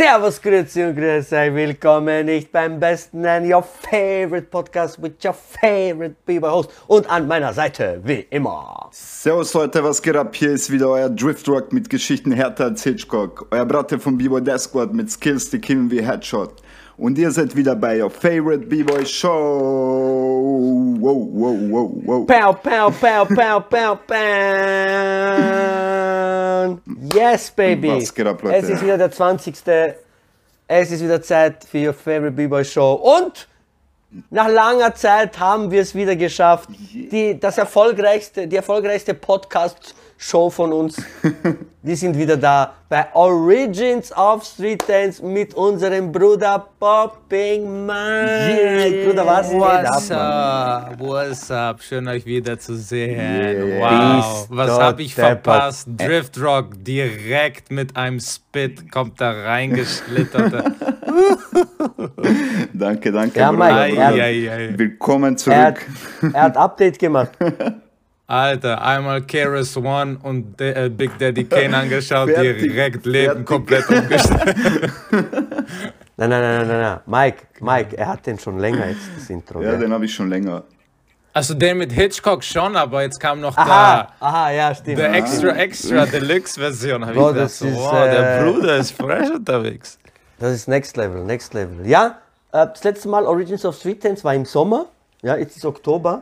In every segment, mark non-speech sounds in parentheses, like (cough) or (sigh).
Servus, Grüezi und Grüß euch. Willkommen nicht beim besten and your favorite podcast with your favorite Bieber host. Und an meiner Seite, wie immer. Servus Leute, was geht ab? Hier ist wieder euer Driftrock mit Geschichten härter als Hitchcock. Euer Bratte vom B-Boy Death Squad mit Skills, die killen wie Headshot. Und ihr seid wieder bei your favorite B-Boy Show. Wow, wow, wow, wow. Pow, pow, pow, pow, pow, pow. Yes, baby. Was geht ab, Leute? Es ist wieder der 20. Es ist wieder Zeit für your favorite B-Boy Show. Und nach langer Zeit haben wir es wieder geschafft. Die, das erfolgreichste, die erfolgreichste Podcast-Show von uns. (laughs) Wir sind wieder da bei Origins of Street Dance mit unserem Bruder Popping Mike. Bruder, was geht What's ab? up? What's up? Schön euch wiederzusehen. Yeah. Wow, Bist was du hab ich deppert. verpasst? Driftrock direkt mit einem Spit kommt da reingeschlittert. (laughs) Danke, danke, Ja, Bruder. Mike, er-. Willkommen Er hat, zurück. er hat Update gemacht. (laughs) Alter, einmal Keras One und De äh, Big Daddy Kane (laughs) angeschaut, Fertig, direkt Leben fertig. komplett umgestellt. (laughs) Nein, nein, nein, nein, nein. Mike, Mike, er hat den schon länger jetzt, das Intro. Ja, gell? den habe ich schon länger. Also den mit Hitchcock schon, aber jetzt kam noch Aha, aha, ja, stimmt. der, der extra, extra Deluxe-Version. Hab ich Bro, gedacht, das so, ist, wow, der äh, Bruder ist fresh unterwegs. Das ist Next Level, Next Level. Ja, äh, das letzte Mal Origins of Street Dance war im Sommer. Ja, jetzt ist Oktober.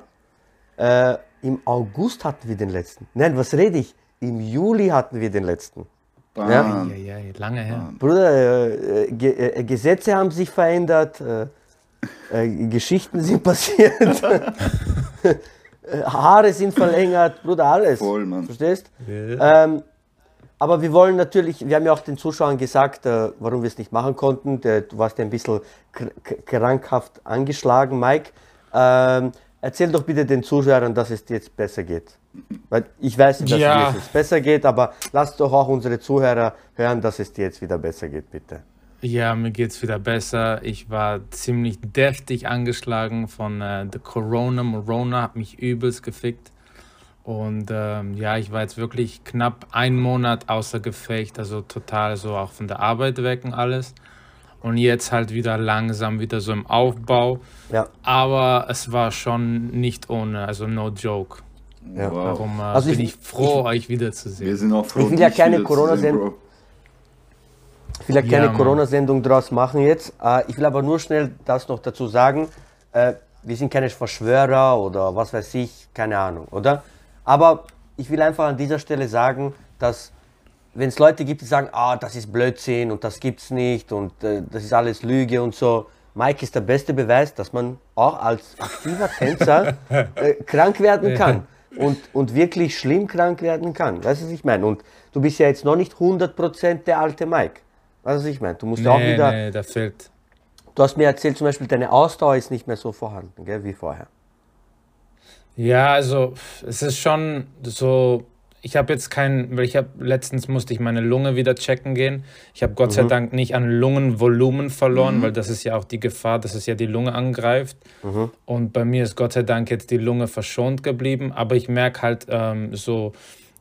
Äh, Im August hatten wir den letzten. Nein, was rede ich? Im Juli hatten wir den letzten. Bam. Ja. Ja, ja, lange her. Bruder, äh, äh, Ge äh, Gesetze haben sich verändert, äh, äh, Geschichten sind (laughs) passiert, äh, (laughs) Haare sind verlängert, Bruder, alles. Voll, Mann. Verstehst? Ähm, aber wir wollen natürlich, wir haben ja auch den Zuschauern gesagt, äh, warum wir es nicht machen konnten. Der, du warst ja ein bisschen krankhaft angeschlagen, Mike. Ähm, erzähl doch bitte den Zuschauern, dass es dir jetzt besser geht. Weil ich weiß nicht, dass Ja. es dir jetzt besser geht, aber lass doch auch unsere Zuhörer hören, dass es dir jetzt wieder besser geht, bitte. Ja, mir geht's wieder besser. Ich war ziemlich deftig angeschlagen von äh, der Corona. Morona hat mich übelst gefickt. Und ähm, ja, ich war jetzt wirklich knapp einen Monat außer Gefecht, also total so auch von der Arbeit weg und alles. Und jetzt halt wieder langsam wieder so im Aufbau. Ja. Aber es war schon nicht ohne, also no joke. Ja. Wow. Darum äh, Also ich- bin ich froh, euch Wir wiederzusehen. sind auch froh, Ich will ja keine wiederzusehen, Corona-Sendung-. Ich will ja Ja, keine Mann. Corona-Sendung draus machen jetzt. Äh, ich will aber nur schnell das noch dazu sagen. Äh, wir sind keine Verschwörer oder was weiß ich, keine Ahnung, oder? Aber ich will einfach an dieser Stelle sagen, dass wenn es Leute gibt, die sagen, ah, das ist Blödsinn und das gibt's nicht und äh, das ist alles Lüge und so. Mike ist der beste Beweis, dass man auch als aktiver Tänzer (laughs) äh, krank werden kann und, und wirklich schlimm krank werden kann. Weißt du, was ich meine? Und du bist ja jetzt noch nicht 100% der alte Mike. Weißt du, was ich meine? Du musst ja auch Nee, wieder. nee, da fehlt. Du hast mir erzählt, zum Beispiel, deine Ausdauer ist nicht mehr so vorhanden, gell, wie vorher. Ja, also es ist schon so, ich habe jetzt keinen, weil ich habe letztens musste ich meine Lunge wieder checken gehen. Ich habe Gott sei Dank nicht an Lungenvolumen verloren, weil das ist ja auch die Gefahr, dass es ja die Lunge angreift. Und bei mir ist Gott sei Dank jetzt die Lunge verschont geblieben, aber ich merke halt ähm, so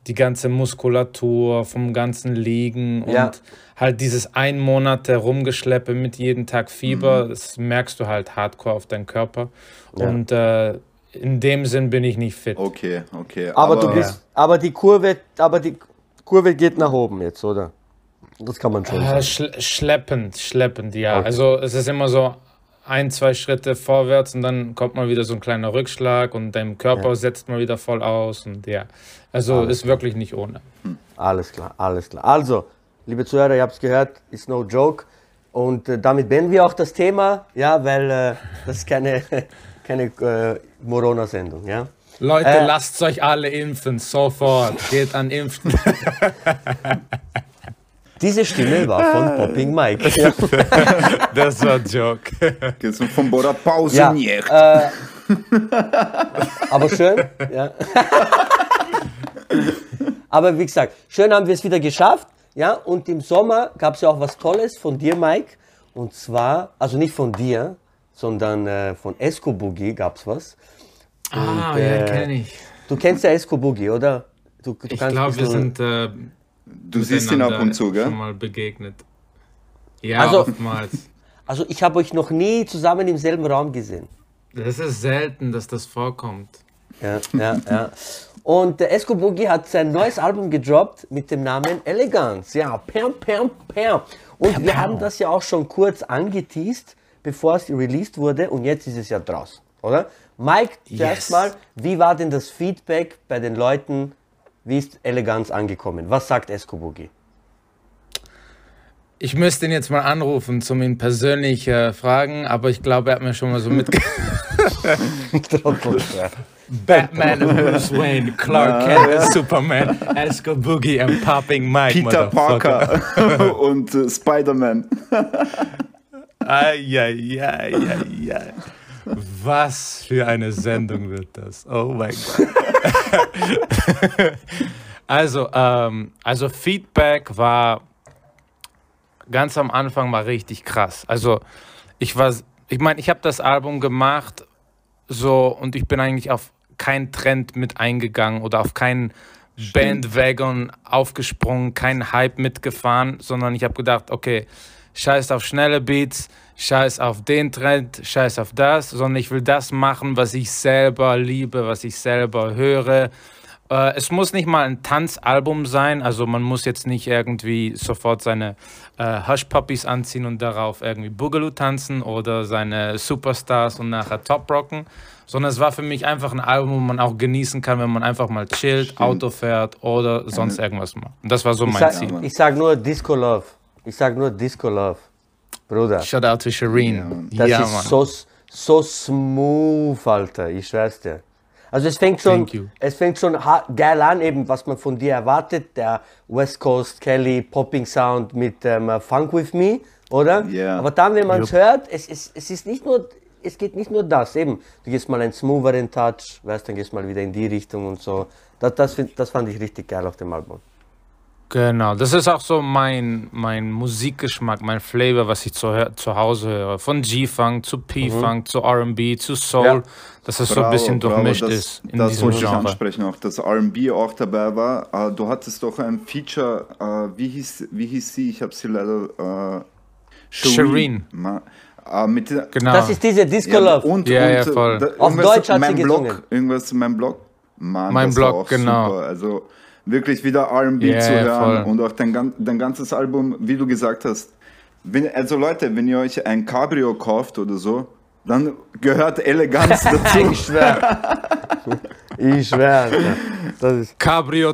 die ganze Muskulatur vom ganzen Liegen und Ja. halt dieses ein Monat Rumgeschleppe mit jeden Tag Fieber, das merkst du halt hardcore auf deinen Körper. Ja. Und äh, in dem Sinn bin ich nicht fit. Okay, okay. Aber, du bist, aber die Kurve, aber die Kurve geht nach oben jetzt, oder? Das kann man schon Äh, sagen. schl schleppend, schleppend, ja. Okay. Also es ist immer so ein, zwei Schritte vorwärts und dann kommt mal wieder so ein kleiner Rückschlag und dein Körper Ja. setzt mal wieder voll aus und ja. Also Alles ist wirklich nicht ohne. Alles klar, alles klar. Also, liebe Zuhörer, ihr habt es gehört, ist no joke. Und äh, damit beenden wir auch das Thema, ja, weil äh, das ist keine, (laughs) keine äh, Morona-Sendung, ja. Leute, Äh, lasst euch alle impfen, sofort. Geht an Impfen. (laughs) Diese Stimme war von Popping Mike. Ja, (laughs) Das war ein Joke. Jetzt von Bora Pause ja, nicht. äh, aber schön. Ja. (laughs) aber wie gesagt, schön haben wir es wieder geschafft. Ja, und im Sommer gab es ja auch was Tolles von dir, Mike. Und zwar, also nicht von dir, sondern äh, von Esco Boogie gab es was. Ah, Und, ja, äh, kenne ich. Du kennst ja Esco Boogie, oder? Du, du Ich glaube, wir sind äh, Du siehst ihn ab und zu, schon gell? mal begegnet. Ja, Also- oftmals. (laughs) Also ich habe euch noch nie zusammen im selben Raum gesehen. Das ist selten, dass das vorkommt. Ja, ja, ja. Und der Esco Boogie hat sein neues Album gedroppt mit dem Namen Elegance. Ja, pam, pam, pam. Und wir haben das ja auch schon kurz angeteased, bevor es released wurde. Und jetzt ist es ja draußen, oder? Mike, zuerst Yes. mal, wie war denn das Feedback bei den Leuten? Wie ist Elegance angekommen? Was sagt Esco Boogie? Ich müsste ihn jetzt mal anrufen, zum ihn persönlich äh, fragen, aber ich glaube, er hat mir schon mal so mitge... (laughs) (laughs) Batman and Bruce Wayne, Clark Kent and Superman, Esco Boogie and Popping Mike, Peter. Parker (laughs) und äh, Spider-Man. Eieieiei. Was für eine Sendung wird das? Oh mein Gott. (laughs) also, ähm, also Feedback war ganz am Anfang war richtig krass. Also ich war, ich meine, ich habe das Album gemacht so und ich bin eigentlich auf keinen Trend mit eingegangen oder auf keinen Bandwagon aufgesprungen, keinen Hype mitgefahren, sondern ich habe gedacht, okay, scheiß auf schnelle Beats, scheiß auf den Trend, scheiß auf das, sondern ich will das machen, was ich selber liebe, was ich selber höre. Äh, es muss nicht mal ein Tanzalbum sein, also man muss jetzt nicht irgendwie sofort seine äh, Hush Puppies anziehen und darauf irgendwie Boogaloo tanzen oder seine Superstars und nachher Top rocken, sondern es war für mich einfach ein Album, wo man auch genießen kann, wenn man einfach mal chillt, Auto fährt oder sonst irgendwas macht. Und das war so Ich mein sag, Ziel. ich sag nur Disco Love. Ich sag nur Disco Love. Bruder. Shout out to Shireen. Das ja, ist Mann. so, so smooth, Alter. Ich schwör's dir. Also es fängt schon, es fängt schon geil an, eben was man von dir erwartet. Der West Coast Kelly Popping Sound mit ähm, Funk with Me, oder? Ja. Aber dann, wenn man es hört, es, es, es ist nicht nur, es geht nicht nur das. Eben, du gehst mal einen smootheren Touch, weißt, dann gehst mal wieder in die Richtung und so. Das, das, find, das fand ich richtig geil auf dem Album. Genau, das ist auch so mein, mein Musikgeschmack, mein Flavor, was ich zu, hör- zu Hause höre. Von G-Funk zu P-Funk zu RB zu Soul, Ja. dass es so ein bisschen bravo, durchmischt das, ist in das diesem wollte ich ansprechen, auch dass R&B auch dabei war. Äh, du hattest doch ein Feature, äh, wie, hieß, wie hieß sie? Ich habe sie leider... Äh, Shireen. Ma, äh, mit Genau. Das ist diese Disco ja, Love. und, Ja, und, ja, äh, voll. da- Auf Deutsch hat mein sie Blog, gesungen. Irgendwas in meinem Blog. Mann, Mein Blog, genau. Super. Also wirklich wieder R&B Ja, zu hören voll. und auch dein, dein ganzes Album, wie du gesagt hast. Wenn, also Leute, wenn ihr euch ein Cabrio kauft oder so, dann gehört Eleganz (laughs) dazu. Ich schwör. ich schwör. Das ist Cabrio,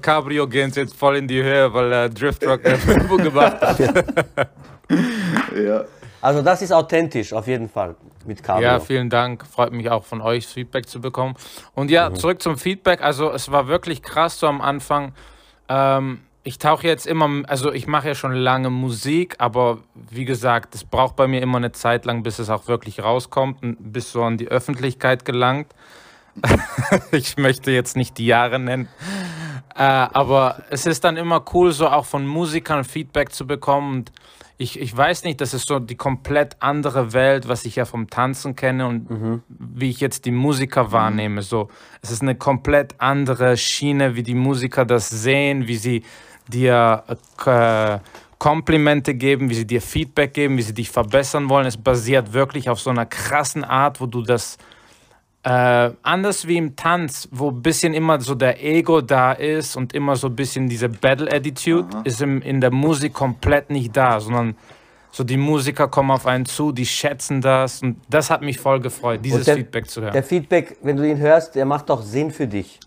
Cabrio gehen jetzt voll in die Höhe, weil äh, Drift Rock eine Werbung gemacht hat. (laughs) ja. Also das ist authentisch, auf jeden Fall, mit Cabrio. Ja, vielen Dank. Freut mich auch von euch Feedback zu bekommen. Und ja, zurück zum Feedback. Also es war wirklich krass so am Anfang. Ähm, ich tauche jetzt immer, also ich mache ja schon lange Musik, aber wie gesagt, es braucht bei mir immer eine Zeit lang, bis es auch wirklich rauskommt und bis so an die Öffentlichkeit gelangt. (laughs) ich möchte jetzt nicht die Jahre nennen. Äh, aber es ist dann immer cool, so auch von Musikern Feedback zu bekommen. Und ich, ich weiß nicht, das ist so die komplett andere Welt, was ich ja vom Tanzen kenne und wie ich jetzt die Musiker wahrnehme. So, es ist eine komplett andere Schiene, wie die Musiker das sehen, wie sie dir äh, Komplimente geben, wie sie dir Feedback geben, wie sie dich verbessern wollen. Es basiert wirklich auf so einer krassen Art, wo du das äh, anders wie im Tanz, wo ein bisschen immer so der Ego da ist und immer so ein bisschen diese Battle-Attitude, ist im, in der Musik komplett nicht da, sondern so die Musiker kommen auf einen zu, die schätzen das und das hat mich voll gefreut, dieses der- Feedback zu hören. Der Feedback, wenn du ihn hörst, der macht auch Sinn für dich.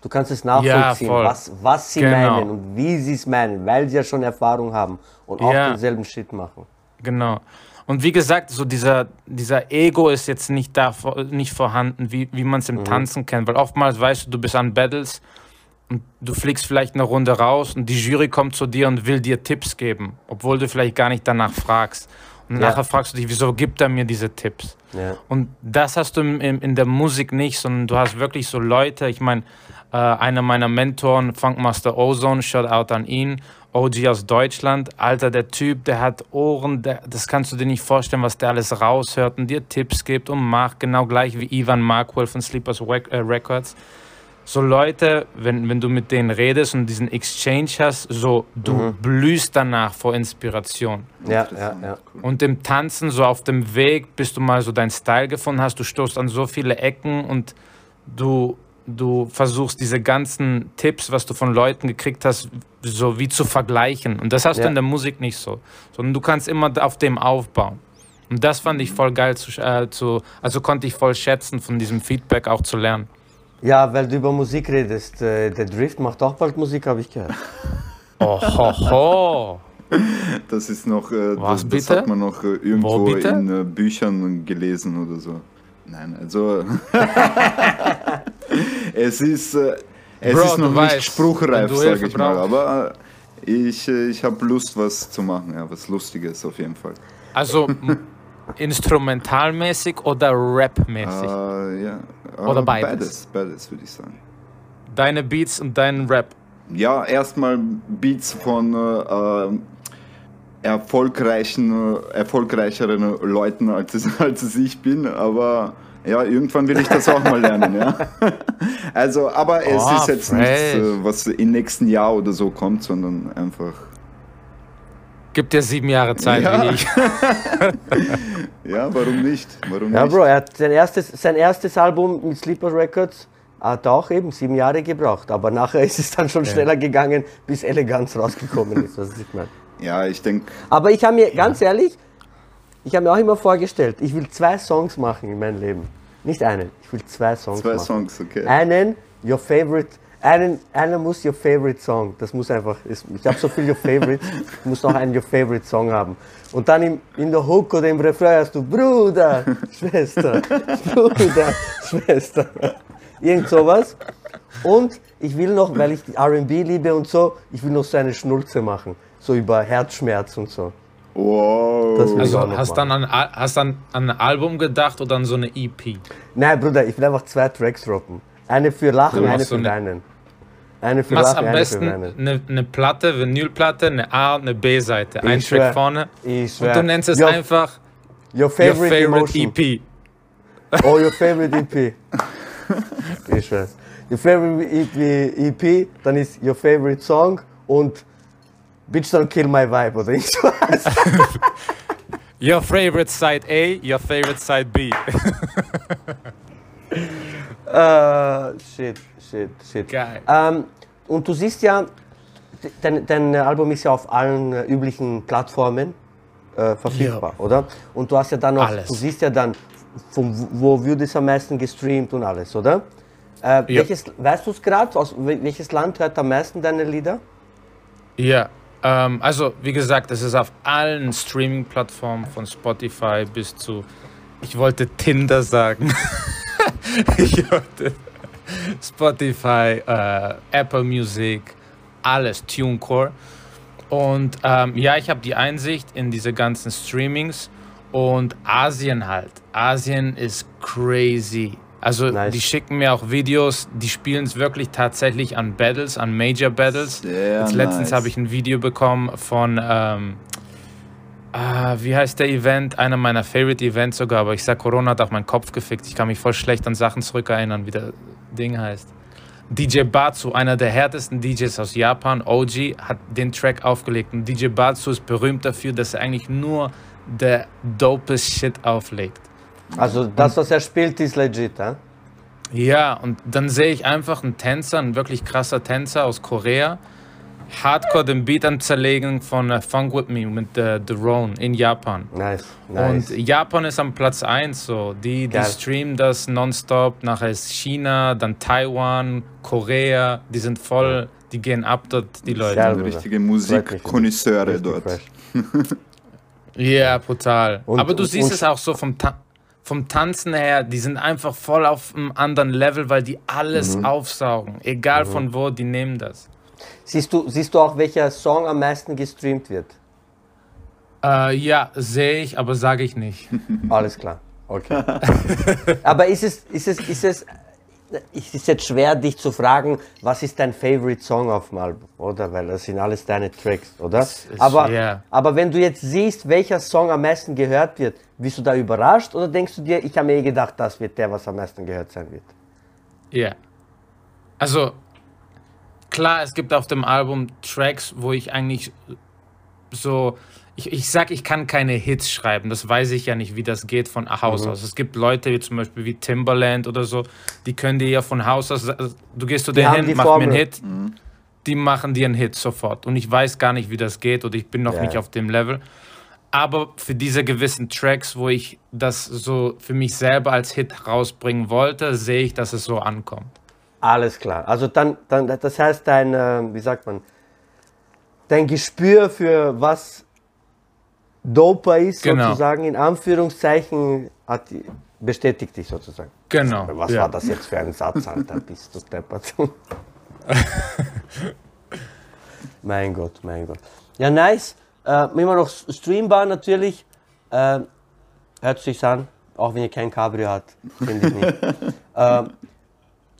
Du kannst es nachvollziehen, voll. was, was sie Genau. meinen und wie sie es meinen, weil sie ja schon Erfahrung haben und auch Ja. denselben Shit machen. Genau. Und wie gesagt, so dieser, dieser Ego ist jetzt nicht da nicht vorhanden, wie, wie man es im mhm. Tanzen kennt. Weil oftmals weißt du, du bist an Battles und du fliegst vielleicht eine Runde raus und die Jury kommt zu dir und will dir Tipps geben, obwohl du vielleicht gar nicht danach fragst. Und ja. nachher fragst du dich, wieso gibt er mir diese Tipps? Ja. Und das hast du in, in, der Musik nicht, sondern du hast wirklich so Leute, ich meine, äh, einer meiner Mentoren, Funkmaster Ozone, shout out an ihn, OG aus Deutschland. Alter, der Typ, der hat Ohren, der, das kannst du dir nicht vorstellen, was der alles raushört und dir Tipps gibt und macht, genau gleich wie Ivan Markwell von Sleepers äh, Records. So Leute, wenn, wenn du mit denen redest und diesen Exchange hast, so du mhm. blühst danach vor Inspiration. Ja, ja, ja. Und im Tanzen, so auf dem Weg, bis du mal so deinen Style gefunden hast, du stoßt an so viele Ecken und du du versuchst diese ganzen Tipps, was du von Leuten gekriegt hast, so wie zu vergleichen. Und das hast ja. du in der Musik nicht so, sondern du kannst immer auf dem aufbauen. Und das fand ich voll geil zu, äh, zu also konnte ich voll schätzen, von diesem Feedback auch zu lernen. Ja, weil du über Musik redest. Äh, der Drift macht auch bald Musik, habe ich gehört. Oh, ho, ho. Das ist noch, äh, Was, das, das, hat man noch äh, irgendwo in äh, Büchern gelesen oder so. Nein, also (laughs) es ist, äh, es Bro, ist noch nicht weißt, spruchreif, sage ich mal, aber äh, ich, äh, ich habe Lust, was zu machen, ja, was Lustiges auf jeden Fall. Also instrumentalmäßig oder rapmäßig? Uh, ja. Uh, oder beides? Beides, beides würde ich sagen. Deine Beats und deinen Rap? Ja, erstmal Beats von äh, erfolgreichen, erfolgreicheren Leuten, als es, (laughs) als es ich bin, aber ja, irgendwann will ich das auch mal lernen, ja. (laughs) Also, aber es oh, ist jetzt fresh. nichts, äh, was im nächsten Jahr oder so kommt, sondern einfach. Gibt dir sieben Jahre Zeit ja. wie ich. (laughs) ja, warum nicht? Warum ja, nicht? Bro, er hat sein erstes, sein erstes Album mit Sleeper Records hat auch eben sieben Jahre gebraucht, aber nachher ist es dann schon ja. schneller gegangen, bis Eleganz rausgekommen ist, was ich meine. Ja, ich denke. Aber ich habe mir, ganz ehrlich, ich habe mir auch immer vorgestellt, ich will zwei Songs machen in meinem Leben. Nicht einen, ich will zwei Songs zwei machen. Zwei Songs, okay. Einen, Your Favorite, einen, einer muss Your Favorite Song. Das muss einfach, ich habe so viel Your Favorite, ich (laughs) muss noch einen Your Favorite Song haben. Und dann im, in der Hook oder im Refrain hast du Bruder, (laughs) Schwester, Bruder, Schwester. (laughs) Irgend sowas. Und ich will noch, weil ich RB liebe und so, ich will noch so eine Schnulze machen. So über Herzschmerz und so. Wow. also hast dann an, hast dann an ein Album gedacht oder an so eine EP? Nein, Bruder, ich will einfach zwei Tracks droppen. Eine für Lachen, eine für Weinen. Eine für Lachen, am besten eine, eine Platte, Vinylplatte, eine A- und eine B-Seite. Ein schwör, Track vorne. Ich Und du nennst es your, einfach Your Favorite, your favorite EP. Oh, Your Favorite EP. ich weiß. Your Favorite EP, EP, dann ist Your Favorite Song und Bitch Don't Kill My Vibe oder ich was. your favorite side A, your favorite side B. uh, (laughs) shit, shit, shit. Geil. Ähm, und du siehst ja, dein, dein Album ist ja auf allen äh, üblichen Plattformen äh, verfügbar, ja. oder? Und du hast ja dann noch, alles. du siehst ja dann, von wo wird es am meisten gestreamt und alles, oder? Äh, ja. welches, weißt du es gerade? Aus welches Land hört am meisten deine Lieder? Ja, ähm, also, wie gesagt, es ist auf allen Streaming-Plattformen von Spotify bis zu, ich wollte Tinder sagen. (laughs) ich wollte Spotify, äh, Apple Music, alles, TuneCore. Und ähm, ja, ich habe die Einsicht in diese ganzen Streamings und Asien halt. Asien ist crazy. Also nice. die schicken mir auch Videos, die spielen es wirklich tatsächlich an Battles, an Major Battles. Sehr Jetzt letztens nice. habe ich ein Video bekommen von, ähm, ah, wie heißt der Event? Einer meiner Favorite Events sogar, aber ich sag, Corona hat auch meinen Kopf gefickt. Ich kann mich voll schlecht an Sachen zurückerinnern, wie der Ding heißt. DJ Batsu, einer der härtesten DJs aus Japan, OG, hat den Track aufgelegt. Und DJ Batsu ist berühmt dafür, dass er eigentlich nur der dopest Shit auflegt. Also das, was er spielt, ist legit, eh? Ja, und dann sehe ich einfach einen Tänzer, ein wirklich krasser Tänzer aus Korea, hardcore den Beat am Zerlegen von uh, Funk With Me mit uh, The Roan in Japan. Nice, nice. Und Japan ist am Platz 1, so. Die, die streamen das nonstop, nachher ist China, dann Taiwan, Korea, die sind voll, die gehen ab dort, die Leute. Ja, richtige Musikkonnoisseure dort. (laughs) Ja, brutal. Und- Aber du und- siehst und- es auch so vom, Ta vom Tanzen her, die sind einfach voll auf einem anderen Level, weil die alles Mhm. aufsaugen. Egal von wo, die nehmen das. Siehst du, siehst du auch, welcher Song am meisten gestreamt wird? Äh, ja, sehe ich, aber sage ich nicht. Alles klar. Okay. (laughs) Aber ist es, ist es, ist es, es ist jetzt schwer, dich zu fragen, was ist dein Favorite Song auf dem Album, oder? Weil das sind alles deine Tracks, oder? Aber, aber wenn du jetzt siehst, welcher Song am meisten gehört wird, bist du da überrascht oder denkst du dir, ich habe mir eh gedacht, das wird der, was am meisten gehört sein wird? Ja. Also, klar, es gibt auf dem Album Tracks, wo ich eigentlich so. Ich, ich sag, ich kann keine Hits schreiben. Das weiß ich ja nicht, wie das geht von Haus Mhm. aus. Es gibt Leute, wie zum Beispiel wie Timberland oder so, die können dir ja von Haus aus. also, Du gehst zu denen hin, mach mir einen Formel. Hit. Die machen dir einen Hit sofort. Und ich weiß gar nicht, wie das geht oder ich bin noch Ja. nicht auf dem Level. Aber für diese gewissen Tracks, wo ich das so für mich selber als Hit rausbringen wollte, sehe ich, dass es so ankommt. Alles klar. Also dann, dann das heißt dein, äh, wie sagt man, dein Gespür für was doper ist, Genau. sozusagen, in Anführungszeichen, hat die, bestätigt dich sozusagen. Genau. Was ja. war das jetzt für ein Satz, Alter? (laughs) Bist du deppert. (laughs) mein Gott, mein Gott. Ja, nice. Äh, immer noch streambar natürlich. Äh, hört sich an, auch wenn ihr kein Cabrio habt, finde ich nicht. (laughs) ähm,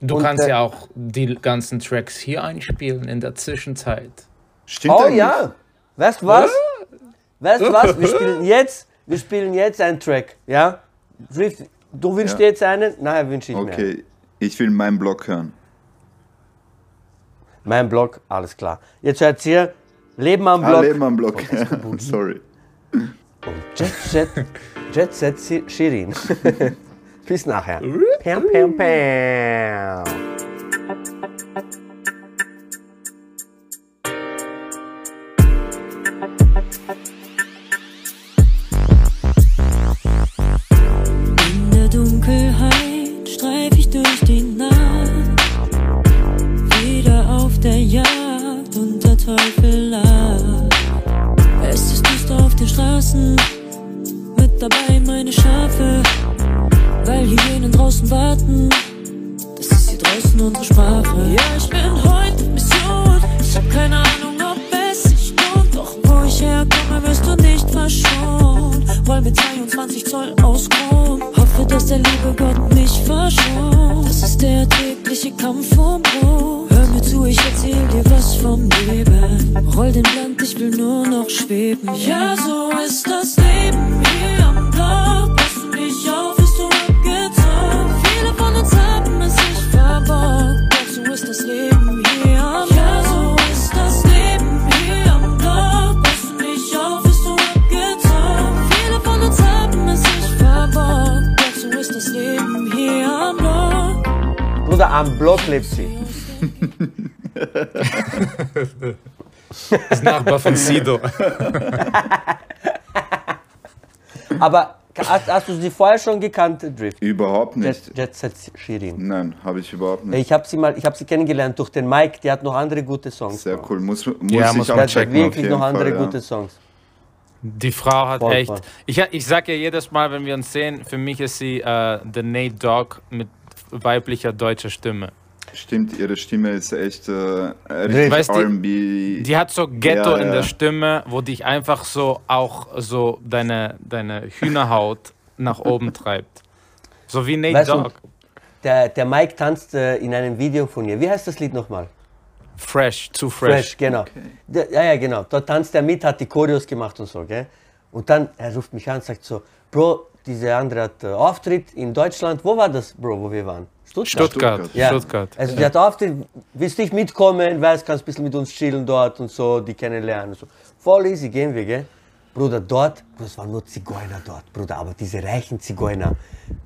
Du kannst äh, ja auch die ganzen Tracks hier einspielen in der Zwischenzeit. Stimmt Oh eigentlich? ja, weißt du was? Weißt du was? Wir spielen (laughs) jetzt, wir spielen jetzt einen Track, ja? Du wünschst Ja. dir jetzt einen, nachher wünsche ich mir. einen. Okay, ich will meinen Blog hören. Mein Blog, alles klar. Jetzt hört ihr Leben am Ah, Blog Leben am Blog. (laughs) Sorry. und Jet Set, Jet Set Shirin. (laughs) Bis nachher. Pam, pam, pam. Dunkelheit streif ich durch die Nacht, wieder auf der Jagd und der Teufel lacht. Es ist düster auf den Straßen, mit dabei Nachbar von Sido. (laughs) Aber hast, hast du sie vorher schon gekannt, Drift? Überhaupt nicht. Jet, Jet Set Shirin. Nein, habe ich überhaupt nicht. Ich habe sie mal, ich habe sie kennengelernt durch den Mike, der hat noch andere gute Songs. Sehr cool. Muss, muss Ja, ich muss auch checken. wirklich noch andere Fall, ja. gute Songs. Die Frau hat Voll, echt. voll. Ich, ich sag ja jedes Mal, wenn wir uns sehen, für mich ist sie äh, der Nate Dogg mit weiblicher deutscher Stimme. Stimmt, ihre Stimme ist echt äh, richtig Weißt R&B. Die hat so Ghetto Ja, in ja. der Stimme, wo dich einfach so auch so deine, deine Hühnerhaut (laughs) nach oben treibt. So wie Nate Weißt du, Dogg. Der, der Mike tanzt äh, in einem Video von ihr. Wie heißt das Lied nochmal? Fresh, zu fresh. Fresh, genau. Der, ja, ja, genau. Dort tanzt er mit, hat die Choreos gemacht und so, gell? Und dann, er ruft mich an und sagt so, Bro, diese andere hat äh, Auftritt in Deutschland. Wo war das, Bro, wo wir waren? Stuttgart. Stuttgart. Ja. Stuttgart. Also die hat Auftritt, willst nicht mitkommen, weißt, kannst ein bisschen mit uns chillen dort und so, die kennenlernen. Und so. Voll easy, gehen wir, gell? Bruder, dort, es waren nur Zigeuner dort, Bruder, aber diese reichen Zigeuner.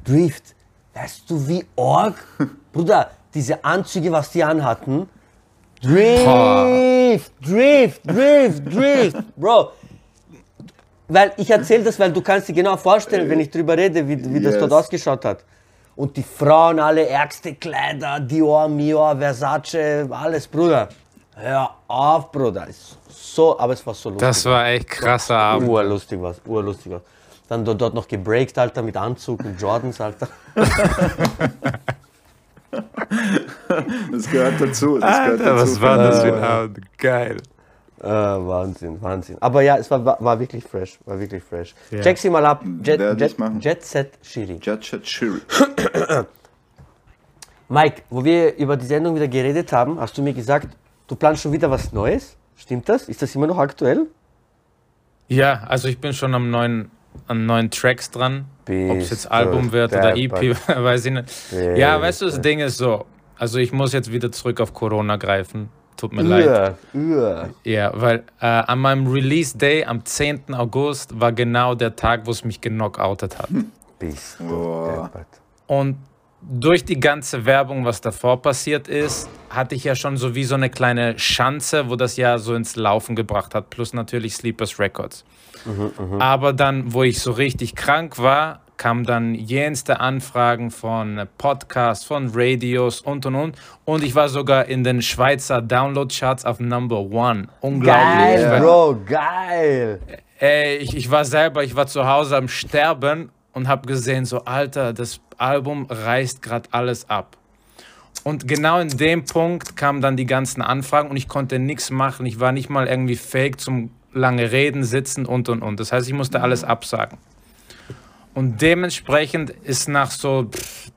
Drift, weißt du wie org? (laughs) Bruder, diese Anzüge, was die anhatten. Drift, Drift, Drift, Drift, Bro. Weil ich erzähle das, weil du kannst dir genau vorstellen, wenn ich drüber rede, wie, wie das Yes. dort ausgeschaut hat. Und die Frauen, alle ärgste Kleider, Dior, Mior, Versace, alles, Bruder. Hör auf, Bruder. Ist so, aber es war so lustig. Das war echt krasser Abend. urlustig was, urlustig was. Dann dort, noch gebreakt, Alter, mit Anzug, mit Jordans, Alter. Das gehört dazu. Das gehört Alter, dazu. was war das für ein Abend? Geil. Äh, Wahnsinn, Wahnsinn. Aber ja, es war, war, war wirklich fresh, war wirklich fresh. Ja. Check sie mal ab. Jet, Jet. Jet Set Shiri. Jet Set Shiri. (clears throat) Mike, wo wir über die Sendung wieder geredet haben, hast du mir gesagt, du planst schon wieder was Neues. Stimmt das? Ist das immer noch aktuell? Ja, also ich bin schon am neuen, an neuen Tracks dran. Ob es jetzt Album wird oder. EP, (laughs) weiß ich nicht. Ja, Ja, weißt du, das Ding ist so. Also ich muss jetzt wieder zurück auf Corona greifen. Tut mir leid. Ür, ür. Ja, weil äh, an meinem Release Day am 10. August war genau der Tag, wo es mich genockoutet hat. (laughs) Bist du deppert. Und durch die ganze Werbung, was davor passiert ist, hatte ich ja schon so wie so eine kleine Schanze, wo das ja so ins Laufen gebracht hat, plus natürlich Sleepers Records. Aber dann, wo ich so richtig krank war, kamen dann jenste Anfragen von Podcasts, von Radios und und und. Und ich war sogar in den Schweizer Download-Charts auf Number One. Unglaublich. Geil, Bro, geil. Ey, ich, ich war selber, ich war zu Hause am Sterben und habe gesehen, so Alter, das Album reißt gerade alles ab. Und genau in dem Punkt kamen dann die ganzen Anfragen und ich konnte nichts machen. Ich war nicht mal irgendwie fähig zum lange reden, sitzen und und und. Das heißt, ich musste alles absagen. Und dementsprechend ist nach so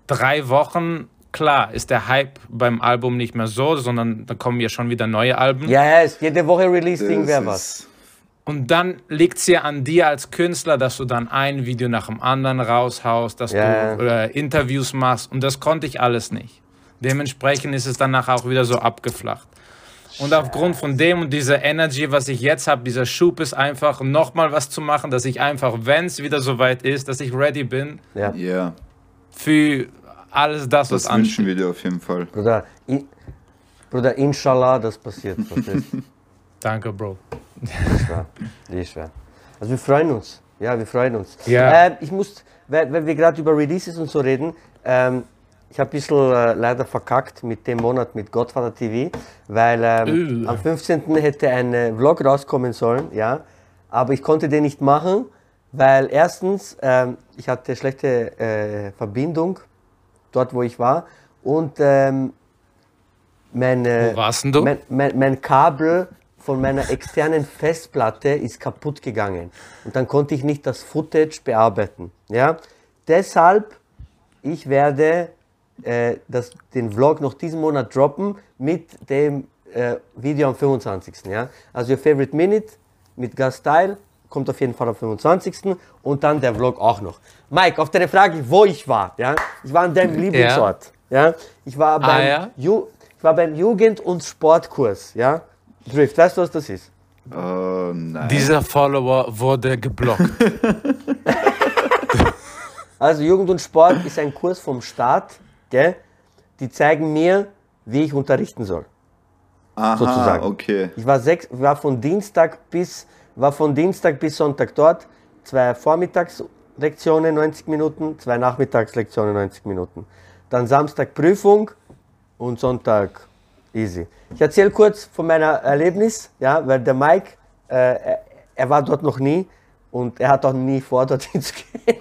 drei Wochen, klar, ist der Hype beim Album nicht mehr so, sondern da kommen ja schon wieder neue Alben. Ja, ja, ist jede Woche Release-Ding Das wäre was. Und dann liegt es ja an dir als Künstler, dass du dann ein Video nach dem anderen raushaust, dass Ja. du äh, Interviews machst. Und das konnte ich alles nicht. Dementsprechend ist es danach auch wieder so abgeflacht. Und aufgrund von dem und dieser Energy, was ich jetzt habe, dieser Schub ist einfach nochmal was zu machen, dass ich einfach, wenn es wieder soweit ist, dass ich ready bin Ja. Ja, für alles das, was das wünschen wir dir auf jeden Fall. Bruder, in, Bruder, inshallah, das passiert. du? (laughs) Danke, Bro. Ich schwör. Also wir freuen uns. Ja, wir freuen uns. Ja. Ähm, ich muss, weil, weil wir gerade über Releases und so reden, ähm, ich habe ein bisschen äh, leider verkackt mit dem Monat mit Godfather TV, weil ähm, Äh. am 15. hätte ein äh, Vlog rauskommen sollen, ja, aber ich konnte den nicht machen, weil erstens, ähm, ich hatte schlechte äh, Verbindung dort, wo ich war und ähm, denn du? mein, mein, mein Kabel von meiner externen Festplatte ist kaputt gegangen. Und dann konnte ich nicht das Footage bearbeiten. Ja? Deshalb, ich werde äh, das, den Vlog noch diesen Monat droppen mit dem äh, Video am 25. Ja? Also Your Favorite Minute mit Gastteil kommt auf jeden Fall am 25. Und dann der Vlog auch noch. Mike, auf deine Frage, wo ich war. Ja? Ich war an deinem Lieblingsort. Ja? Ich, war beim Ah, ja? Ju ich war beim Jugend- und Sportkurs. Ja? Drift, weißt du, was das ist? Oh nein. Dieser Follower wurde geblockt. (laughs) Also Jugend und Sport ist ein Kurs vom Staat, gell? die zeigen mir, wie ich unterrichten soll. Aha, sozusagen. okay. Ich war, sechs, war, von Dienstag bis, war von Dienstag bis Sonntag dort, zwei Vormittagslektionen 90 Minuten, zwei Nachmittagslektionen 90 Minuten. Dann Samstag Prüfung und Sonntag easy. Ich erzähle kurz von meiner Erlebnis, ja, weil der Mike, äh, er, er war dort noch nie und er hat auch nie vor, dorthin zu gehen.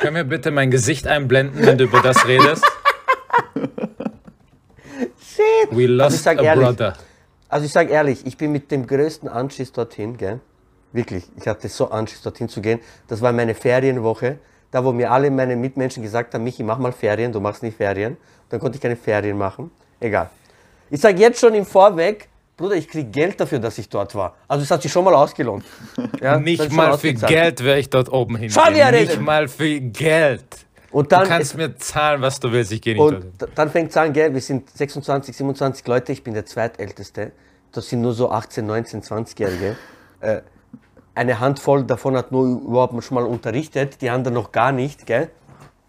Können wir bitte mein Gesicht einblenden, wenn du über das redest? Shit! We Also ich lost sag a ehrlich, brother. Also ich sage ehrlich, ich bin mit dem größten Anschiss dorthin, gell? Wirklich, ich hatte so Anschiss dorthin zu gehen. Das war meine Ferienwoche, da wo mir alle meine Mitmenschen gesagt haben, Michi, mach mal Ferien, du machst nicht Ferien. Dann konnte ich keine Ferien machen. Egal. Ich sage jetzt schon im Vorweg, Bruder, ich krieg Geld dafür, dass ich dort war. Also es hat sich schon mal ausgelohnt. (laughs) Ja, Nicht mal für. Geld wäre ich dort oben hin. Schau, er Nicht mal für Geld. Und Du dann, kannst es, mir zahlen, was du willst, ich gehe nicht und dorthin. d- dann fängt es an, gell, wir sind 26, 27 Leute, ich bin der zweitälteste. Das sind nur so 18, 19, 20-Jährige. Äh, eine Handvoll davon hat nur überhaupt schon mal unterrichtet, die anderen noch gar nicht, gell?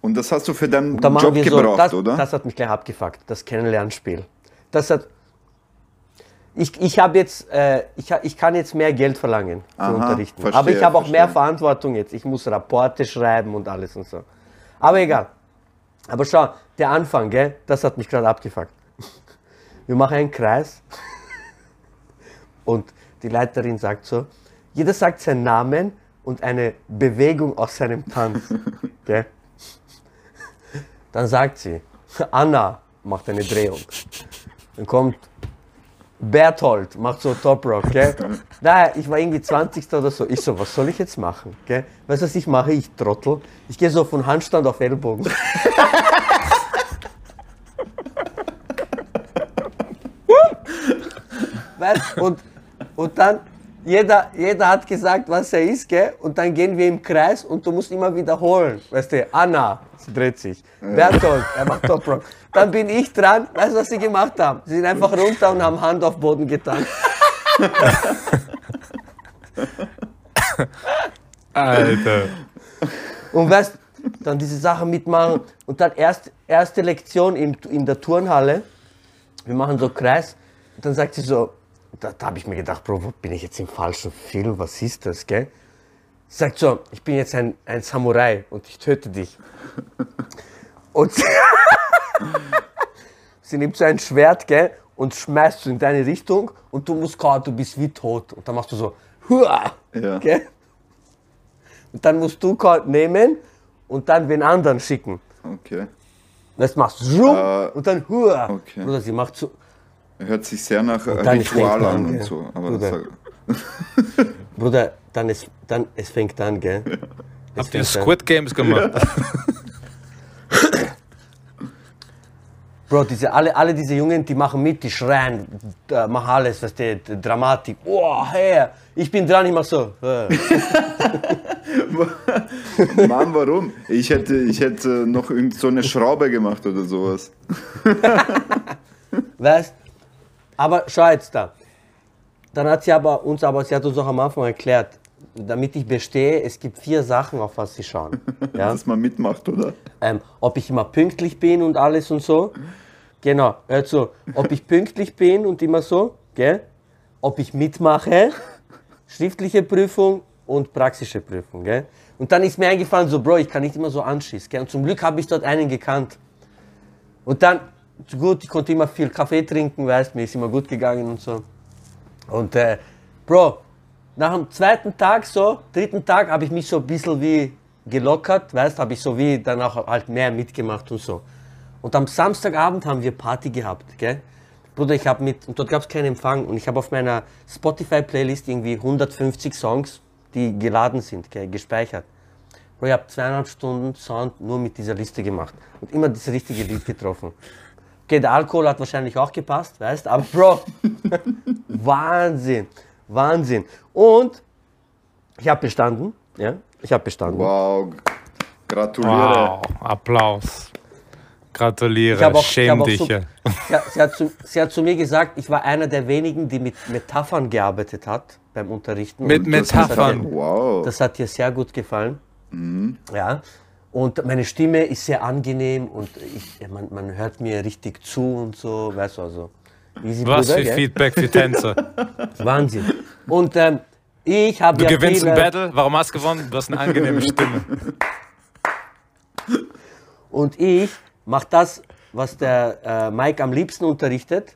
Und das hast du für deinen Job wir so, gebraucht, das, oder? das hat mich gleich abgefuckt, das Kennenlernspiel. Das hat, ich, ich habe jetzt, äh, ich, ich kann jetzt mehr Geld verlangen für Aha, Unterrichten. verstehe, Aber ich habe auch mehr. Verantwortung jetzt. Ich muss Rapporte schreiben und alles und so. Aber egal. Aber schau, der Anfang, gell, das hat mich gerade abgefuckt. (laughs) Wir machen einen Kreis. (laughs) Und die Leiterin sagt so, jeder sagt seinen Namen und eine Bewegung aus seinem Tanz. (laughs) Gell? Dann sagt sie, Anna macht eine Drehung. Dann kommt Berthold, macht so Top Rock, gell? (laughs) Nein, ich war irgendwie 20. oder so. Ich so, was soll ich jetzt machen? Gell? Weißt du, was ich mache? Ich Trottel. Ich gehe so von Handstand auf Ellbogen. (laughs) weißt, und, und dann, jeder, jeder hat gesagt, was er ist, gell? Und dann gehen wir im Kreis und du musst immer wiederholen. Weißt du, Anna, sie dreht sich. Berthold, er macht Top Rock. Dann bin ich dran, weißt du, was sie gemacht haben? Sie sind einfach runter und haben Hand auf Boden getan. Alter. Und weißt dann diese Sachen mitmachen und dann erst, erste Lektion in, in der Turnhalle. Wir machen so Kreis. Und dann sagt sie so, da, da habe ich mir gedacht, Bro, wo bin ich jetzt im falschen Film? Was ist das, gell? Sie sagt so, ich bin jetzt ein, ein Samurai und ich töte dich. Und sie, (laughs) sie nimmt so ein Schwert, gell, und schmeißt es in deine Richtung und du musst kaum, du bist wie tot. Und dann machst du so, Hua! Ja. Gell? Und dann musst du Card nehmen und dann den anderen schicken. Okay. Das machst du zoom Äh, und dann Hua! okay. Oder sie macht so, Hört sich sehr nach äh, Ritual an und so. Aber Bruder. das, Bruder, dann es, dann, es fängt an, gell? Es Habt ihr. Squid Games gemacht? (laughs) Bro, diese, alle, alle diese Jungen, die machen mit, die schreien, äh, machen alles, was die, die Dramatik. Oh, her, ich bin dran, ich mach so. Äh. (laughs) Mann, warum? Ich hätte, ich hätte noch irgend so eine Schraube gemacht oder sowas. (laughs) Weißt? Aber schau jetzt da. Dann hat sie aber uns, aber sie hat uns auch am Anfang erklärt, damit ich bestehe, es gibt vier Sachen, auf was sie schauen. (laughs) Ja? Dass man mitmacht, oder? ähm, ob ich immer pünktlich bin und alles und so. Genau, hört so, ob ich pünktlich bin und immer so, gell? Ob ich mitmache, (laughs) schriftliche Prüfung und praxische Prüfung, gell? Und dann ist mir eingefallen, so, Bro, ich kann nicht immer so anschießen, gell? Und zum Glück habe ich dort einen gekannt. Und dann, gut, ich konnte immer viel Kaffee trinken, weißt, mir ist immer gut gegangen und so. Und, äh, Bro, nach dem zweiten Tag so, dritten Tag habe ich mich so ein bisschen wie gelockert, weißt, habe ich so wie dann auch halt mehr mitgemacht und so. Und am Samstagabend haben wir Party gehabt, gell? Bruder, ich habe mit, und dort gab es keinen Empfang und ich habe auf meiner Spotify-Playlist irgendwie 150 Songs, die geladen sind, gell, gespeichert. Bro, ich habe zweieinhalb Stunden Sound nur mit dieser Liste gemacht und immer das richtige Lied getroffen. Okay, der Alkohol hat wahrscheinlich auch gepasst, weißt, aber Bro, (laughs) Wahnsinn, Wahnsinn. Und ich habe bestanden, ja, ich habe bestanden. Wow. Gratuliere. Wow, Applaus. Gratuliere, Ich auch- ich schäm auch dich. so- (laughs) Ja, sie, hat zu, sie hat zu mir gesagt, ich war einer der wenigen, die mit Metaphern gearbeitet hat beim Unterrichten. Mit Und das Metaphern. ihr- Wow. Das hat ihr sehr gut gefallen. Ja. Und meine Stimme ist sehr angenehm und ich, man, man hört mir richtig zu und so, weißt du, also. Easy Was Bruder, für gell? Feedback für Tänzer. (laughs) Wahnsinn. Und ähm, ich habe Du ja gewinnst viele, ein Battle. Warum hast du gewonnen? Du hast eine angenehme Stimme. Und ich mache das, was der äh, Mike am liebsten unterrichtet.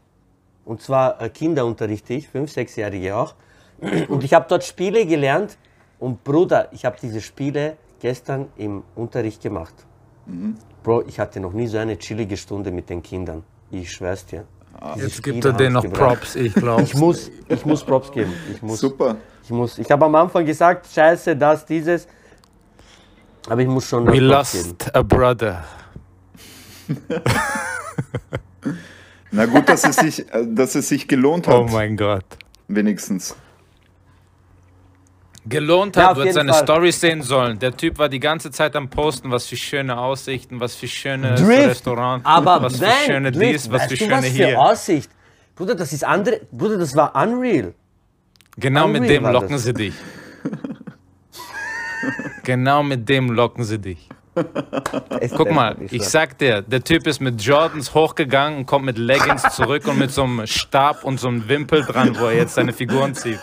Und zwar äh, Kinder unterrichte ich, fünf, sechsjährige auch. Und ich habe dort Spiele gelernt. Und Bruder, ich habe diese Spiele gestern im Unterricht gemacht. Bro, ich hatte noch nie so eine chillige Stunde mit den Kindern. Ich schwör's dir. Diese Jetzt gibt er denen noch gebracht. Props, ich glaube. Ich muss, ich muss Props geben. Ich muss, Super. ich muss. Ich habe am Anfang gesagt, scheiße, das, dieses. Aber ich muss schon We Props geben. lost a brother. (laughs) Na gut, dass es sich, äh, dass es sich gelohnt hat, Oh mein Gott. wenigstens. Gelohnt Ja, hat, auf wird seine Fall. Stories sehen sollen. Der Typ war die ganze Zeit am Posten, was für schöne Aussichten, was für schönes Drift. Restaurant, Aber was für nein, schöne Drift, dies, was weißt für schöne was für hier. Aussicht. Bruder, das ist andere. Bruder, das war unreal. Genau mit Unreal dem war locken das. sie dich. genau mit dem locken sie dich. Guck mal, ich sag dir, der Typ ist mit Jordans hochgegangen und kommt mit Leggings zurück und mit so einem Stab und so einem Wimpel dran, wo er jetzt seine Figuren zieht.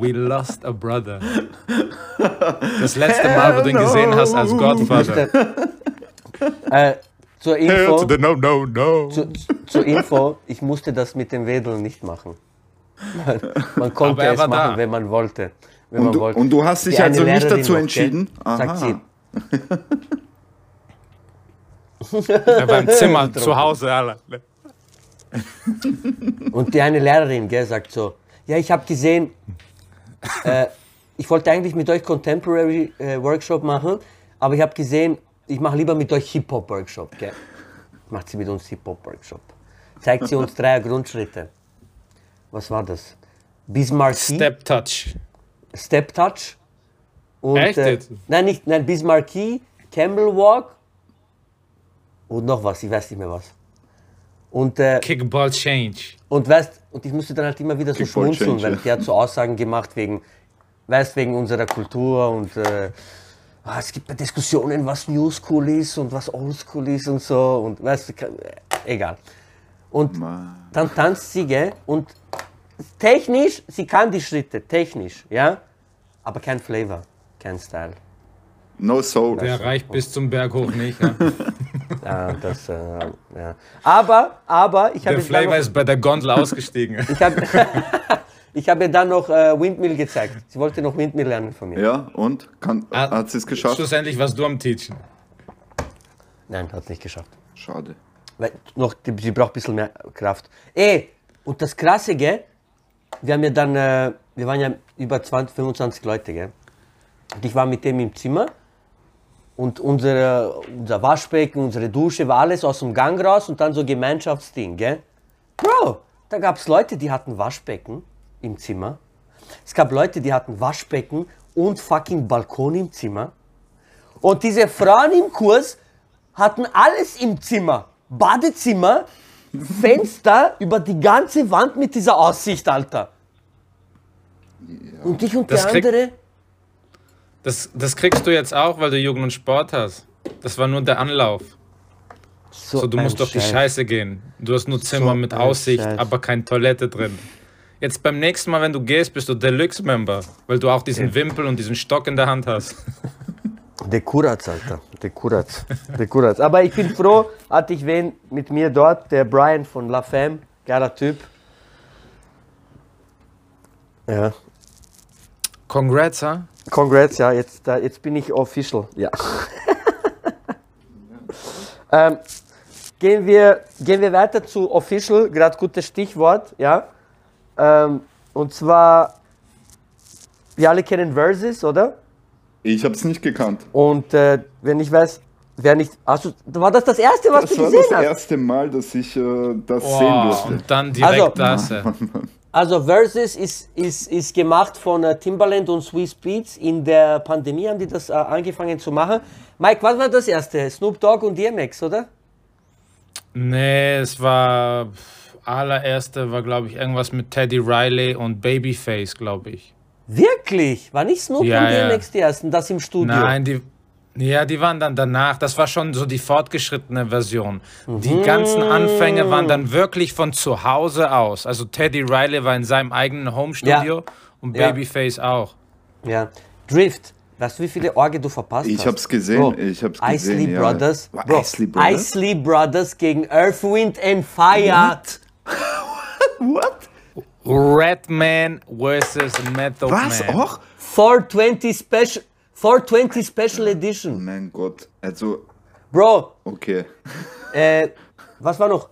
We lost a brother. Das letzte Mal, wo du ihn gesehen hast als Godfather. Äh, zur Info, no, no, no. zu, zur Info, ich musste das mit dem Wedeln nicht machen. Man konnte es machen, da. wenn man wollte. Wenn Und man du, wollte. und du hast dich Die also nicht Lehrerin dazu noch, entschieden? Gell? Sagt sie. Er war im Zimmer, (laughs) zu Hause, Alter. Und die eine Lehrerin, gell, sagt so, ja, ich habe gesehen, äh, ich wollte eigentlich mit euch Contemporary äh, Workshop machen, aber ich habe gesehen, ich mache lieber mit euch Hip-Hop Workshop, gell. Macht sie mit uns Hip-Hop Workshop. Zeigt sie uns (laughs) drei Grundschritte. Was war das? Bismarcky, Step, Step Touch. Touch. Und, Echt äh, nein, nicht, nein, Bismarcky, Camel Walk und noch was, ich weiß nicht mehr was. Und äh, Kickball Change. Und weißt, und ich musste dann halt immer wieder so Kickball schmunzeln, Change, weil ja. die hat so Aussagen gemacht wegen, weißt, wegen unserer Kultur und äh, ah, es gibt Diskussionen, was New School ist und was Old School ist und so und weißt äh, egal. Und dann tanzt sie, gell, und technisch, sie kann die Schritte, technisch, ja, aber kein Flavor, kein Style. No soul. Der reicht bis zum Berg hoch nicht. Ja. (laughs) Ja, das, äh, ja. Aber, aber, ich habe Der Flavor noch- ist bei der Gondel ausgestiegen. Ich habe (laughs) ich hab ihr dann noch äh, Windmill gezeigt. Sie wollte noch Windmill lernen von mir. Ja, und? Kann, Ah, hat sie es geschafft? Schlussendlich warst du am Teachen. Nein, hat nicht geschafft. Schade. Weil noch, die, sie braucht ein bisschen mehr Kraft. Ey, und das Krasse, gell? Wir haben ja dann, äh, wir waren ja über 20, 25 Leute, gell? Und ich war mit dem im Zimmer und unsere, unser Waschbecken, unsere Dusche war alles aus dem Gang raus und dann so Gemeinschaftsding, gell? Bro, da gab es Leute, die hatten Waschbecken im Zimmer. Es gab Leute, die hatten Waschbecken und fucking Balkon im Zimmer. Und diese Frauen im Kurs hatten alles im Zimmer. Badezimmer, Fenster über die ganze Wand mit dieser Aussicht, Alter. Und ich und Das der krieg- andere, Das, das kriegst du jetzt auch, weil du Jugend und Sport hast. Das war nur der Anlauf. So, du ein musst durch die Scheiß. Scheiße gehen. Du hast nur Zimmer So mit Aussicht, Scheiß. aber keine Toilette drin. Jetzt beim nächsten Mal, wenn du gehst, bist du Deluxe-Member, weil du auch diesen Wimpel und diesen Stock in der Hand hast. (laughs) Der Kuratz, Alter. Der Kuratz. Der Kuratz. Aber ich bin froh, hatte ich wen mit mir dort, der Brian von La Femme, geiler Typ. Ja. Congrats, ha? Congrats, ja, jetzt, da, jetzt bin ich official. Ja. (laughs) ähm, gehen, wir, gehen wir weiter zu official, gerade gutes Stichwort, ja. Ähm, und zwar, wir alle kennen Versus, oder? Ich habe es nicht gekannt. Und äh, wenn ich weiß, wer nicht. Hast du, war das das erste, was Das du war gesehen das hast? erste Mal, dass ich äh, das sehen Boah, durfte. und dann direkt Also- das. (laughs) Also Versus ist, ist, ist gemacht von äh, Timbaland und Swiss Beats. In der Pandemie haben die das äh, angefangen zu machen. Mike, was war das erste? Snoop Dogg und DMX, oder? Nee, es war. Allererste war, glaube ich, irgendwas mit Teddy Riley und Babyface, glaube ich. Wirklich? War nicht Snoop Ja, und ja. DMX die ersten, das im Studio? Nein, die. Ja, die waren dann danach. Das war schon so die fortgeschrittene Version. Die ganzen Anfänge waren dann wirklich von zu Hause aus. Also Teddy Riley war in seinem eigenen Homestudio und Ja. Babyface auch. Ja. Drift. Weißt du, wie viele Orge du verpasst Ich hast? hab's gesehen, Bro, ich hab's Isley gesehen, ja. Brothers. Bro, Isley Brothers? Isley Brothers gegen Earth, Wind and Fire. What? (laughs) Redman versus Method Was? Man. Auch? 420 Special, 420 Special Edition. Mein Gott. Also, Bro, okay. (laughs) äh, was war noch?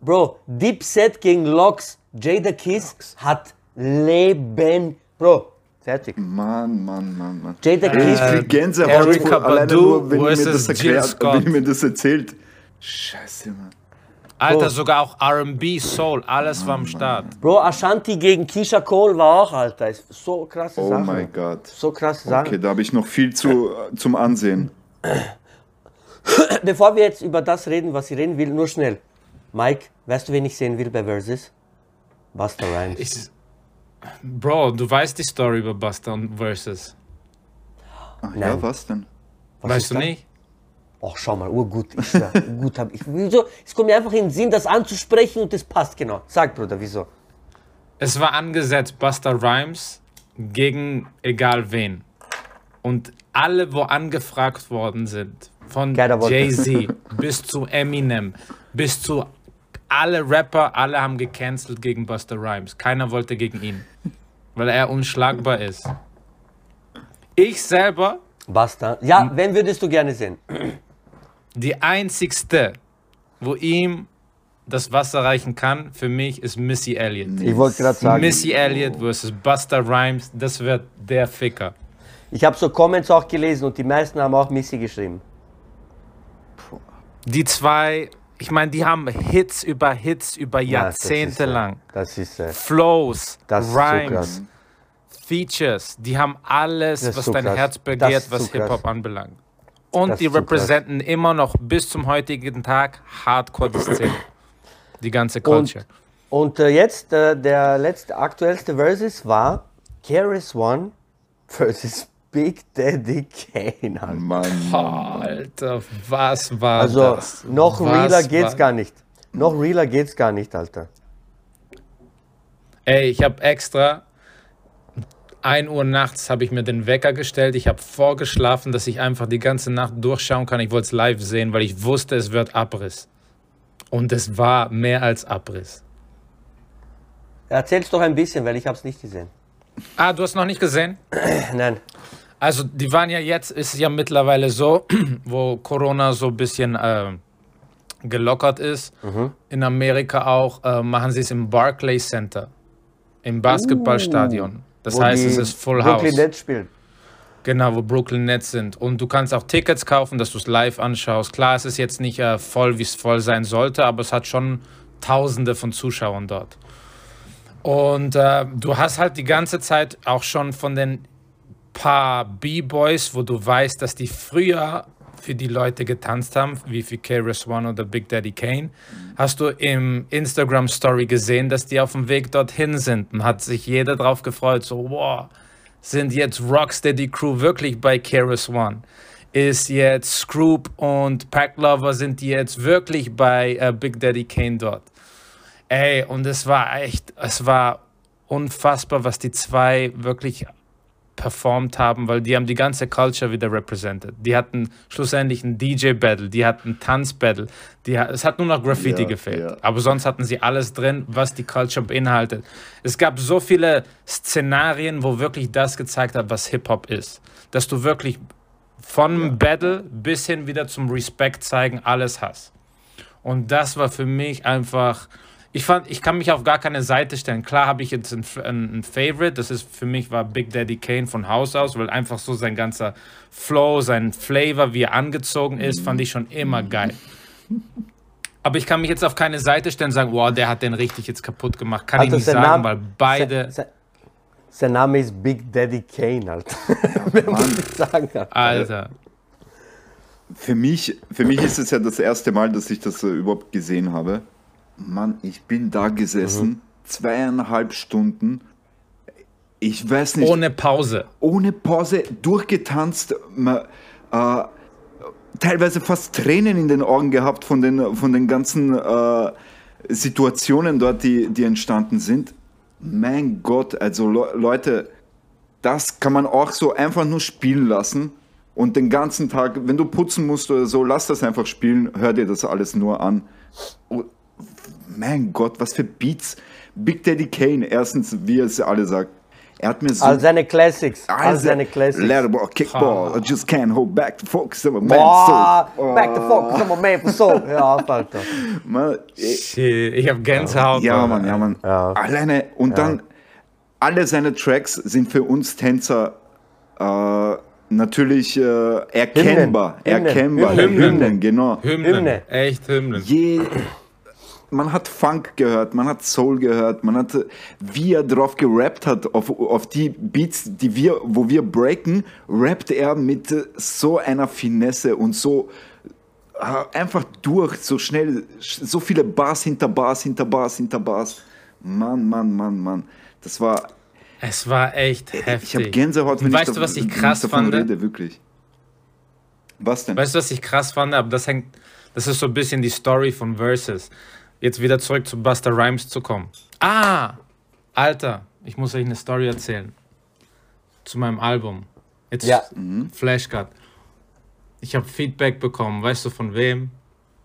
Bro, Dipset gegen Lox. Jada Kiss hat Leben. Bro, fertig. Mann, Mann, Mann, Mann. Jada Kiss. Ich krieg Gänsehaut, vor- alleine Badu nur, wenn ihr mir das erklärt, wenn ihr mir das erzählt. Scheiße, Mann. Alter, Oh. sogar auch RB, Soul, alles war am Start. Bro, Ashanti gegen Keisha Cole war auch, Alter. Ist so krasse Oh Sache. mein Gott. So krasse Sache. Okay, da habe ich noch viel zu, zum Ansehen. (coughs) Bevor wir jetzt über das reden, was ich reden will, nur schnell. Mike, weißt du, wen ich sehen will bei Versus? Buster Rhymes. Ich, Bro, du weißt die Story über Buster und Versus. Ach Nein. ja, was denn? Was weißt du da? nicht? Ach, schau mal, urgut. Ich schwör, (laughs) gut hab ich. Wieso? Es kommt mir einfach in den Sinn, das anzusprechen und das passt genau. Sag, Bruder, wieso? Es war angesetzt Buster Rhymes gegen egal wen. Und alle, wo angefragt worden sind, von. Jay-Z (laughs) bis zu Eminem, bis zu alle Rapper, alle haben gecancelt gegen Buster Rhymes. Keiner wollte gegen ihn, weil er unschlagbar ist. Ich selber, Basta. Ja, wen würdest du gerne sehen? Die einzigste, wo ihm das Wasser reichen kann, für mich ist Missy Elliott. Ich wollte gerade sagen, Missy Elliott versus Buster Rhymes, das wird der Ficker. ich habe so Comments auch gelesen und die meisten haben auch Missy geschrieben. Die zwei, ich meine, die haben Hits über Hits über Jahrzehnte lang. Das ist, äh, Flows, Das so Rhymes, krass. Features, die haben alles, was so dein krass. Herz begehrt, was so. Hip-Hop anbelangt. Und Das die krass. repräsentieren immer noch bis zum heutigen Tag hardcore die Szene. Die ganze Culture. Und äh, jetzt äh, der letzte, aktuellste Versus war Keras One versus Big Daddy Kane. Alter. Mann, Mann. Alter, was war Also das? noch Was realer geht's war- gar nicht. Noch realer geht's gar nicht, Alter. Ey, ich habe extra 1 Uhr nachts habe ich mir den Wecker gestellt. Ich habe vorgeschlafen, dass ich einfach die ganze Nacht durchschauen kann. Ich wollte es live sehen, weil ich wusste, es wird Abriss. Und es war mehr als Abriss. Erzähl's doch ein bisschen, weil ich hab's nicht gesehen. Ah, du hast noch nicht gesehen? (clears throat) Nein. Also, die waren ja jetzt, ist es ja mittlerweile so, (clears throat) wo Corona so ein bisschen äh, gelockert ist. In Amerika auch, äh, machen sie es im Barclays Center, im Basketballstadion. Das heißt, es ist Full Brooklyn House. Nets spielen. Genau, wo Brooklyn Nets sind. Und du kannst auch Tickets kaufen, dass du es live anschaust. Klar, es ist jetzt nicht äh, voll, wie es voll sein sollte, aber es hat schon Tausende von Zuschauern dort. Und äh, du hast halt die ganze Zeit auch schon von den paar B-Boys, wo du weißt, dass die früher für die Leute getanzt haben, wie für KRS One oder Big Daddy Kane, hast du im Instagram Story gesehen, dass die auf dem Weg dorthin sind und hat sich jeder drauf gefreut, so wow, sind jetzt Rocksteady Crew wirklich bei KRS One? Ist jetzt Scroop und Pack Lover sind die jetzt wirklich bei äh, Big Daddy Kane dort? Ey, und es war echt, es war unfassbar, was die zwei wirklich performt haben, weil die haben die ganze Culture wieder represented. Die hatten schlussendlich ein DJ-Battle, die hatten Tanz-Battle, die, es hat nur noch Graffiti Ja, gefehlt. ja. Aber sonst hatten sie alles drin, was die Culture beinhaltet. Es gab so viele Szenarien, wo wirklich das gezeigt hat, was Hip-Hop ist. Dass du wirklich von Battle bis hin wieder zum Respekt zeigen alles hast. Und das war für mich einfach. Ich fand, ich kann mich auf gar keine Seite stellen. Klar habe ich jetzt ein, ein, ein Favorite. Das ist für mich war Big Daddy Kane von Haus aus, weil einfach so sein ganzer Flow, sein Flavor, wie er angezogen ist, fand ich schon immer geil. Aber ich kann mich jetzt auf keine Seite stellen und sagen, wow, der hat den richtig jetzt kaputt gemacht. Kann ich Also nicht sein sagen, Name- weil beide. Sein, Name ist Big Daddy Kane, Alter. Wer muss ich sagen? Alter. Alter. Für mich, für mich ist es ja das erste Mal, dass ich das überhaupt gesehen habe. Mann, ich bin da gesessen, zweieinhalb Stunden. Ich weiß nicht, Ohne Pause. ohne Pause durchgetanzt, äh, teilweise fast Tränen in den Augen gehabt von den, von den ganzen äh, Situationen dort, die, die entstanden sind. Mein Gott, also Le Leute, das kann man auch so einfach nur spielen lassen und den ganzen Tag, wenn du putzen musst oder so, lass das einfach spielen, hör dir das alles nur an. Oh, mein Gott, was für Beats. Big Daddy Kane, erstens, wie er es alle sagt, er hat mir so All seine Classics. All also, seine Classics. Letterball, kickball, I just can't hold back the focus of a man Boah, soul. back the focus, come on, man, for so. Ja, Alter. (laughs) Man, eh, Shit, ich habe Gänsehaut. ja, Mann, ja, Mann. Ja. Alleine, und dann, alle seine Tracks sind für uns Tänzer äh, natürlich äh, erkennbar. Hymnen. Erkennbar. Hymnen. Hymnen, genau. Hymnen. Hymne. Echt Hymnen. Je, man hat Funk gehört, man hat Soul gehört, man hat, äh, wie er drauf gerappt hat, auf, auf die Beats, die wir, wo wir breaken, rappt er mit äh, so einer Finesse und so äh, einfach durch, so schnell, sch- so viele Bars hinter Bars, hinter Bars, hinter Bars. Mann, Mann, Mann, Mann. Das war, Es war echt heftig. ich habe Gänsehaut, wenn weißt ich, du, was ich krass davon fand? rede, wirklich. Was denn? Weißt du, was ich krass fand? Aber das hängt, das ist so ein bisschen die Story von Versus. Jetzt wieder zurück zu Buster Rhymes zu kommen. Ah, Alter, ich muss euch eine Story erzählen. Zu meinem Album. Jetzt Ja. Flashcard. Ich habe Feedback bekommen. Weißt du von wem?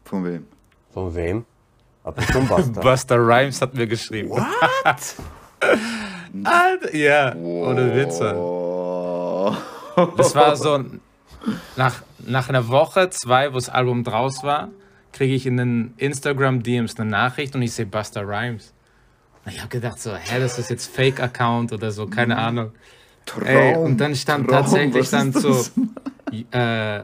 Von wem? Von wem? Ab und zu Buster. (laughs) Buster Rhymes hat mir geschrieben. What? (laughs) Alter, ja, ohne Witze. Das war so nach, nach einer Woche, zwei, wo das Album draus war, kriege ich in den Instagram-DMs eine Nachricht und ich sehe Buster Rhymes. Und ich habe gedacht so, hä, das ist jetzt Fake-Account oder so, keine Ahnung. Traum, Ey, und dann stand Traum, tatsächlich dann so, äh,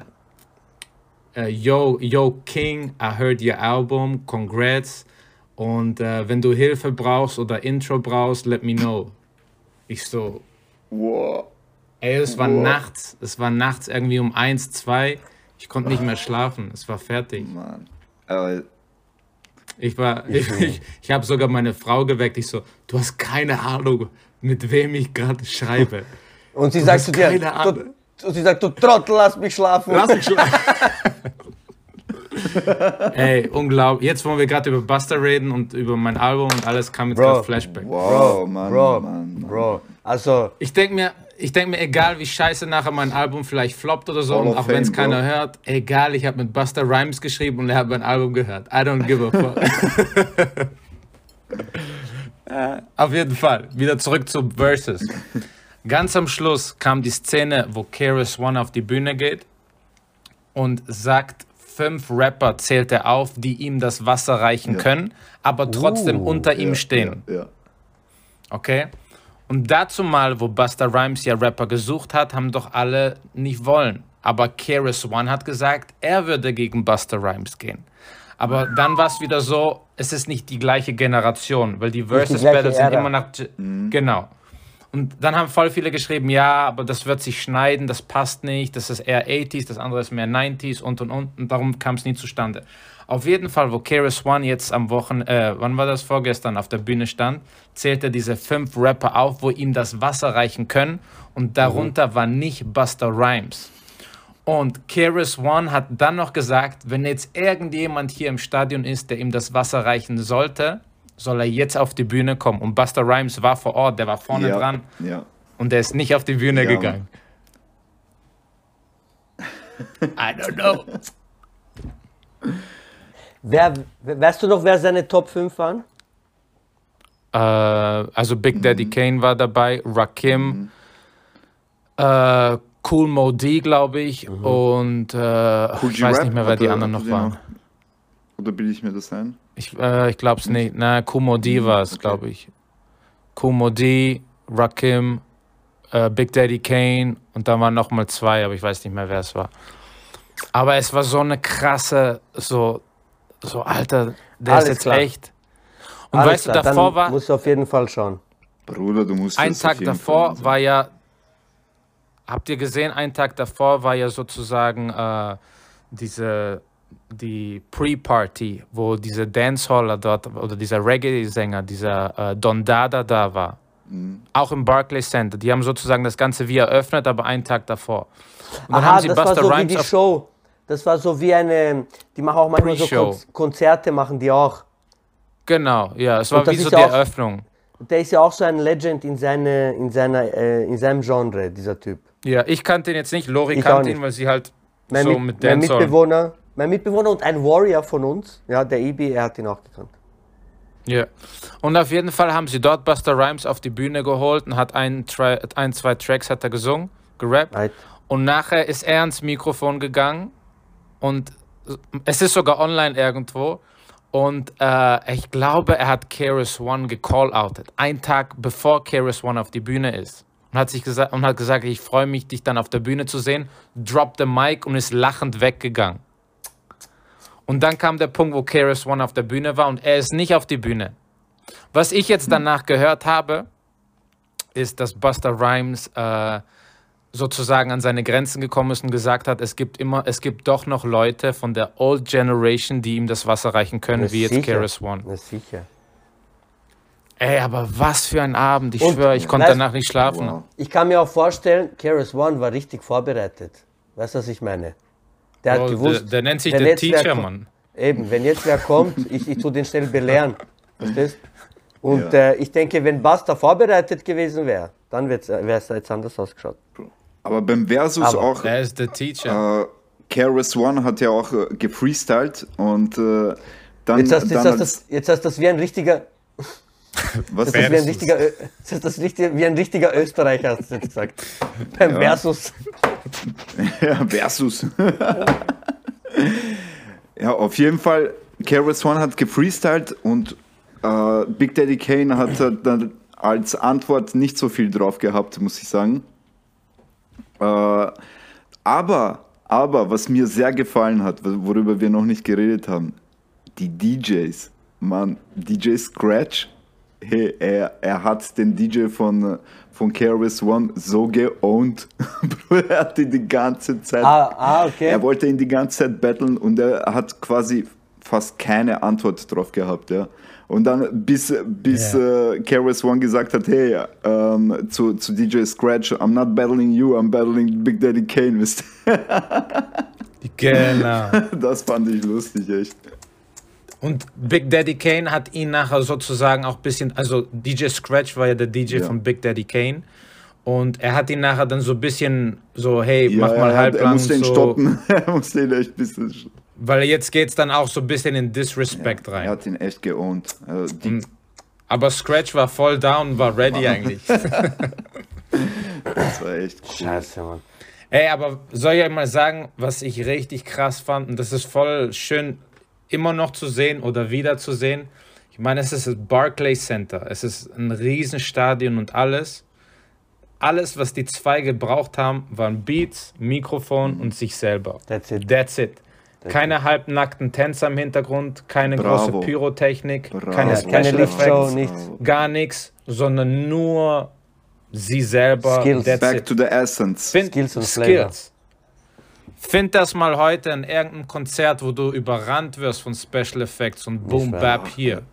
äh, yo, yo King, I heard your album, congrats. Und äh, wenn du Hilfe brauchst oder Intro brauchst, let me know. Ich so, Wow. ey, es war Wow. nachts, es war nachts irgendwie um eins, zwei. Ich konnte nicht mehr schlafen, es war fertig. Mann. Aber Ich war, ich, (laughs) ich, ich habe sogar meine Frau geweckt. Ich so, du hast keine Ahnung, mit wem ich gerade schreibe. (laughs) Und sie Du sagt zu dir, du, und sie sagt, du Trottel, lass mich schlafen. Lass mich schlafen. (laughs) Ey, unglaublich. Jetzt, wo wir gerade über Buster reden und über mein Album und alles, kam jetzt Bro. gerade Flashback. wow, Mann, Bro, Mann, Mann. Bro, also, Ich denke mir, ich denke mir, egal wie scheiße nachher mein Album vielleicht floppt oder so, auch wenn es keiner Bro. hört, egal, ich habe mit Buster Rhymes geschrieben und er hat mein Album gehört. I don't give a fuck. (laughs) Äh, Auf jeden Fall, wieder zurück zu Versus. Ganz am Schluss kam die Szene, wo Keras One auf die Bühne geht und sagt, fünf Rapper zählt er auf, die ihm das Wasser reichen Ja. können, aber trotzdem Uh, unter ihm Ja, stehen. Ja, ja. Okay? Und dazu mal, wo Buster Rhymes ja Rapper gesucht hat, haben doch alle nicht wollen. Aber Keras One hat gesagt, er würde gegen Buster Rhymes gehen. Aber dann war es wieder so, es ist nicht die gleiche Generation, weil die Versus Battles sind immer nach. Genau. Und dann haben voll viele geschrieben, ja, aber das wird sich schneiden, das passt nicht, das ist eher 80s, das andere ist mehr 90s und und und. Und darum kam es nie zustande. Auf jeden Fall, wo Keras One jetzt am Wochen, äh, wann war das vorgestern, auf der Bühne stand, zählt er diese fünf Rapper auf, wo ihm das Wasser reichen können. Und darunter war nicht Buster Rhymes. Und Keras One hat dann noch gesagt, wenn jetzt irgendjemand hier im Stadion ist, der ihm das Wasser reichen sollte, soll er jetzt auf die Bühne kommen. Und Buster Rhymes war vor Ort, der war vorne ja, dran Ja. und der ist nicht auf die Bühne Ja, gegangen. (laughs) I don't know. wer, weißt du noch, wer seine Top 5 waren? Äh, also Big Mhm. Daddy Kane war dabei, Rakim, äh, Cool Mo D, glaube ich, und äh, Cool ich weiß nicht mehr, wer die er- anderen noch waren. noch- Oder bilde ich mir das ein? Ich, äh, ich glaube es nicht. Na, Kumo D war es, okay. glaube ich. Kumo D, Rakim, äh, Big Daddy Kane und dann waren noch mal zwei, aber ich weiß nicht mehr, wer es war. Aber es war so eine krasse, so, so Alter, der Alles ist jetzt klar. echt. Und Alles weißt du, klar, davor dann war, musst du auf jeden Fall schauen. Bruder, du musst ein Tag davor Fall war ja, habt ihr gesehen, ein Tag davor war ja sozusagen äh, diese, die Pre-Party, wo diese Dancehaller dort, oder dieser Reggae-Sänger, dieser äh, Don Dada da war. Mhm. Auch im Barclays Center. Die haben sozusagen das Ganze wie eröffnet, aber einen Tag davor. Und dann Aha, haben sie das war Buster so wie Rhymes die auf Show. Das war so wie eine, die machen auch manchmal so Konzerte, machen die auch. Genau, ja, es war wie so die auch- Eröffnung. Der ist ja auch so ein Legend in, seine, in, seiner, äh, in seinem Genre, dieser Typ. Ja, ich kannte ihn jetzt nicht, Lori Ich kannte ihn, weil sie halt Mein, so Mit, mit mein Dancehall. Mitbewohner, mein Mitbewohner und ein Warrior von uns, ja, der Ibi, er hat ihn auch gekannt. Ja. Und auf jeden Fall haben sie dort Buster Rhymes auf die Bühne geholt und hat ein, ein zwei Tracks hat er gesungen, gerappt. Right. Und nachher ist er ans Mikrofon gegangen und es ist sogar online irgendwo. Und äh, ich glaube, er hat Keras One gecall-outet. Einen Tag bevor Keras One auf die Bühne ist. Und hat, sich gesagt, und hat gesagt, ich freue mich, dich dann auf der Bühne zu sehen. Droppt the mic und ist lachend weggegangen. Und dann kam der Punkt, wo Keras One auf der Bühne war und er ist nicht auf die Bühne. Was ich jetzt danach gehört habe, ist, dass Buster Rhymes äh, sozusagen an seine Grenzen gekommen ist und gesagt hat, es gibt immer, es gibt doch noch Leute von der Old Generation, die ihm das Wasser reichen können, Na wie jetzt. Keras One. Na sicher. Ey, aber was für ein Abend. Ich schwöre, ich konnte weißt- danach nicht schlafen. Ich kann mir auch vorstellen, Keras One war richtig vorbereitet. Weißt du, was ich meine? Der hat Bro, gewusst, der, der nennt sich der Teacher, ko- Mann. Eben, wenn jetzt wer kommt, ich, ich tu den schnell belehren. Verstehst? Und Ja. äh, ich denke, wenn Basta vorbereitet gewesen wäre, dann wäre es jetzt anders ausgeschaut. Aber beim Versus Aber- auch, Der ist der Teacher. äh, Keras One hat ja auch äh, gefreestylt und äh, Dann, Jetzt hast, jetzt, dann hast als- das, jetzt hast das wie ein richtiger, was das ist wie ein richtiger, hast (laughs) das richtig, wie ein richtiger Österreicher hast du jetzt gesagt. Beim Versus. (laughs) Ja, versus. ja, auf jeden Fall, KRS One hat gefreestylt und äh, Big Daddy Kane hat dann als Antwort nicht so viel drauf gehabt, muss ich sagen. Äh, aber, aber, was mir sehr gefallen hat, worüber wir noch nicht geredet haben, die DJs. Mann, DJ Scratch, hey, er, er hat den DJ von, äh, von KRS One so geowned. (laughs) Er hat ihn die ganze Zeit. Ah, ah, okay. Er wollte ihn die ganze Zeit battlen und er hat quasi fast keine Antwort drauf gehabt, ja. Und dann bis, bis äh, KRS One gesagt hat, hey, ähm, zu, zu DJ Scratch, I'm not battling you, I'm battling Big Daddy Kane, wisst ihr? (laughs) Genau. Das fand ich lustig, echt. Und Big Daddy Kane hat ihn nachher sozusagen auch ein bisschen, also DJ Scratch war ja der DJ Ja. von Big Daddy Kane. Und er hat ihn nachher dann so ein bisschen so, hey, Ja, mach mal er, hat- er halblang musste ihn so. stoppen. (laughs) er musste ihn echt ein bisschen. sch- Weil jetzt geht's dann auch so ein bisschen in Disrespect Er rein. hat ihn echt geowned. Also die, Mhm. Aber Scratch war voll down, war ready eigentlich. (laughs) Das war echt cool. Scheiße, Mann. Ey, aber soll ich euch mal sagen, was ich richtig krass fand? Und das ist voll schön immer noch zu sehen oder wieder zu sehen. Ich meine, es ist das Barclays Center. Es ist ein Riesenstadion und alles. Alles, was die zwei gebraucht haben, waren Beats, Mikrofon und sich selber. That's it. That's it. Keine halbnackten Tänzer im Hintergrund, keine Bravo. große Pyrotechnik, Bravo. keine Special keine Effects, nichts. gar nichts, sondern nur sie selber. Skills. That's Back it. to the essence. Find, Skills und Skills. Find das mal heute in irgendeinem Konzert, wo du überrannt wirst von Special Effects und Boom. Bap hier.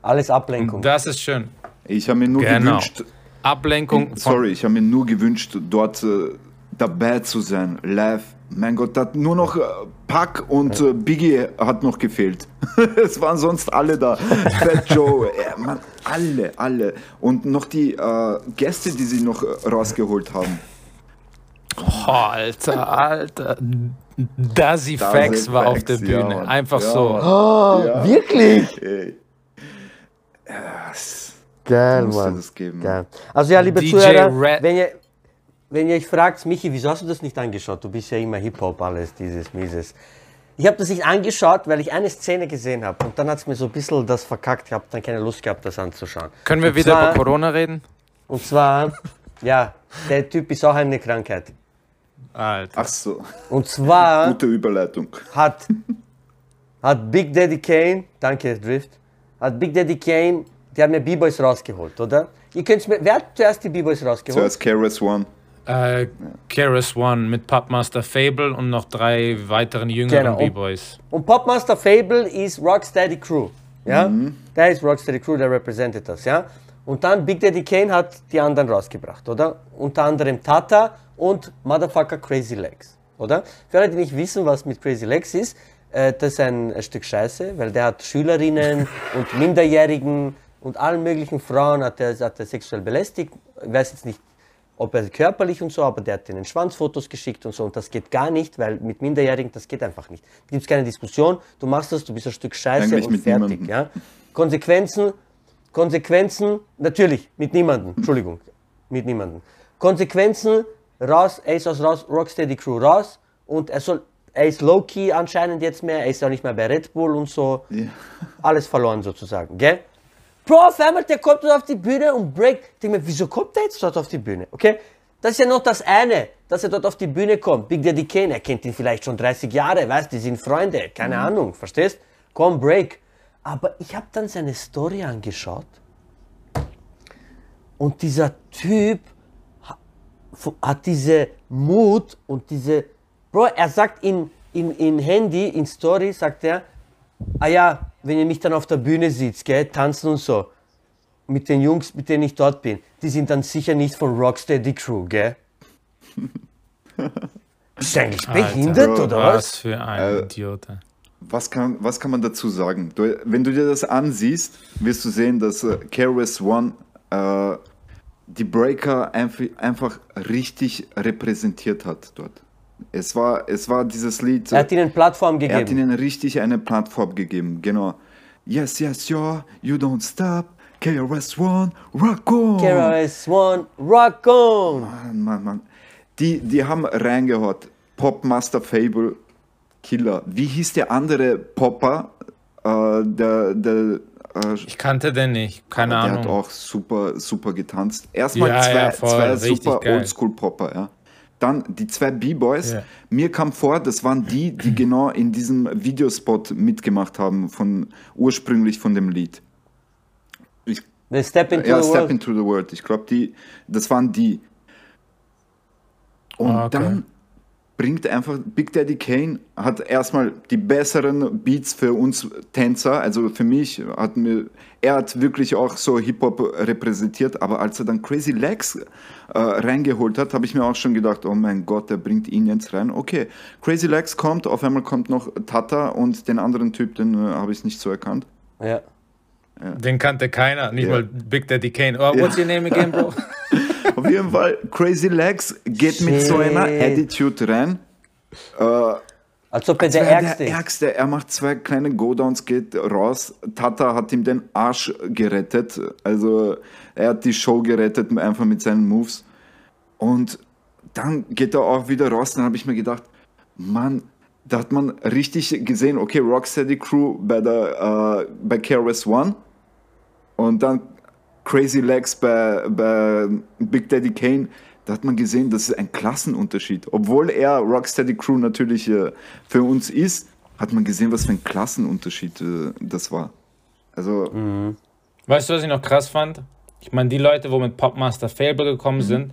Alles Ablenkung. Das ist schön. Ich habe mir nur Genau. gewünscht, Ablenkung von sorry, ich habe mir nur gewünscht, dort äh, dabei zu sein, live. Mein Gott, hat nur noch äh, Pack und äh, Biggie hat noch gefehlt. (laughs) es waren sonst alle da. Fat (laughs) Joe, äh, Mann, alle, alle. Und noch die äh, Gäste, die sie noch äh, rausgeholt haben. Oh, Alter, Alter. Dazzy Fax war auf der ja, Bühne. Mann. Einfach Ja, so. Oh, wirklich? Ey. Ja, es Geil, Mann. das geben. Geil. Also ja, liebe DJ Zuhörer, Red- wenn ihr, wenn ihr euch fragt, Michi, wieso hast du das nicht angeschaut? Du bist ja immer Hip-Hop, alles, dieses, mieses. Ich habe das nicht angeschaut, weil ich eine Szene gesehen habe und dann hat es mir so ein bisschen das verkackt. Ich habe dann keine Lust gehabt, das anzuschauen. Können wir Und wieder zwar- über Corona reden? Und zwar, ja, der Typ ist auch eine Krankheit. Alter. Ach so, Und zwar (laughs) gute Überleitung. hat, hat Big Daddy Kane, danke Drift, hat Big Daddy Kane, der hat mir B-Boys rausgeholt, oder? Ihr könnt's mir, wer hat zuerst die B-Boys rausgeholt? Zuerst KRS One. Äh, Keras One mit Pupmaster Fable und noch drei weiteren jüngeren Genau. B-Boys. Und Popmaster Fable ist Rocksteady Crew. Ja? Der ist Rocksteady Crew, der repräsentiert das. Ja? Und dann Big Daddy Kane hat die anderen rausgebracht, oder? Unter anderem Tata und Motherfucker Crazy Legs, oder? Für alle, die nicht wissen, was mit Crazy Legs ist, äh, das ist ein, Stück Scheiße, weil der hat Schülerinnen (laughs) und Minderjährigen und allen möglichen Frauen hat er, hat er sexuell belästigt. Ich weiß jetzt nicht, ob er körperlich und so, aber der hat ihnen Schwanzfotos geschickt und so und das geht gar nicht, weil mit Minderjährigen, das geht einfach nicht. Da gibt es keine Diskussion, du machst das, du bist ein Stück Scheiße Eigentlich und fertig. Ja? Konsequenzen, Konsequenzen, natürlich, mit niemandem, Entschuldigung, mit niemandem. Konsequenzen, raus, er ist aus raus, Rocksteady Crew raus und er soll, er ist low-key anscheinend jetzt mehr, er ist auch nicht mehr bei Red Bull und so, Ja. (laughs) alles verloren sozusagen, gell? Bro, auf einmal, der kommt dort auf die Bühne und break. Ich denke mir, wieso kommt der jetzt dort auf die Bühne? Okay? Das ist ja noch das eine, dass er dort auf die Bühne kommt. Big Daddy Kane, er kennt ihn vielleicht schon 30 Jahre, weißt die sind Freunde, keine Ahnung, verstehst? Komm, break. Aber ich habe dann seine Story angeschaut und dieser Typ hat diese Mut und diese. Bro, er sagt in, in, in Handy, in Story, sagt er, ah ja, wenn ihr mich dann auf der Bühne seht, gell, tanzen und so, mit den Jungs, mit denen ich dort bin, die sind dann sicher nicht von Rocksteady Crew, gell? Bist du eigentlich behindert Bro, oder Was was? für ein Äh, Idiot. ey. Was kann, was kann man dazu sagen? Du, wenn du dir das ansiehst, wirst du sehen, dass äh, KRS One äh, die Breaker einfach, richtig repräsentiert hat dort. Es war, es war dieses Lied. Er hat ihnen Plattform Er hat gegeben. ihnen richtig eine Plattform gegeben, genau. Yes, yes, yo, you don't stop. KRS-One, rock on! KRS-One, rock on! Mann, Mann, Mann. Die, die haben reingehaut. Popmaster Fable, Killer. Wie hieß der andere Popper? Äh, der, der, äh, Ich kannte den nicht, keine der Ahnung. hat auch super, super getanzt. Erstmal Ja, zwei, ja, voll, zwei super. Oldschool-Popper, ja. Dann die zwei B-Boys. Ja. Mir kam vor, das waren die, die (clears throat) genau in diesem Videospot mitgemacht haben, von, ursprünglich von dem Lied. Ich, The Step into ja, the Step World. into the World. Ich glaube, die, das waren die. Und Ah, okay. dann bringt einfach Big Daddy Kane hat erstmal die besseren Beats für uns Tänzer, also für mich hat mir er hat wirklich auch so Hip Hop repräsentiert, aber als er dann Crazy Legs äh, reingeholt hat, habe ich mir auch schon gedacht, oh mein Gott, der bringt ihn jetzt rein. Okay, Crazy Legs kommt, auf einmal kommt noch Tata und den anderen Typ, den äh, habe ich nicht so erkannt. Ja. Den kannte keiner, nicht Ja. mal Big Daddy Kane. Oh, what's your name again, bro? (laughs) Auf jeden Fall, Crazy Legs geht mit so einer Shit. Attitude rein. Äh, Als ob er Als der Ärgste der ist. Ärgste. Er macht zwei kleine Go-Downs, geht raus. Tata hat ihm den Arsch gerettet. Also er hat die Show gerettet, einfach mit seinen Moves. Und dann geht er auch wieder raus. Dann habe ich mir gedacht, Mann, da hat man richtig gesehen, okay, Rocksteady Crew bei, der, äh, bei KRS One und dann Crazy Legs bei, bei Big Daddy Kane. Da hat man gesehen, das ist ein Klassenunterschied. Obwohl er Rocksteady Crew natürlich äh, für uns ist, hat man gesehen, was für ein Klassenunterschied äh, das war. Also, Weißt du, was ich noch krass fand? Ich meine, die Leute, wo mit Popmaster Fable gekommen Mhm. sind,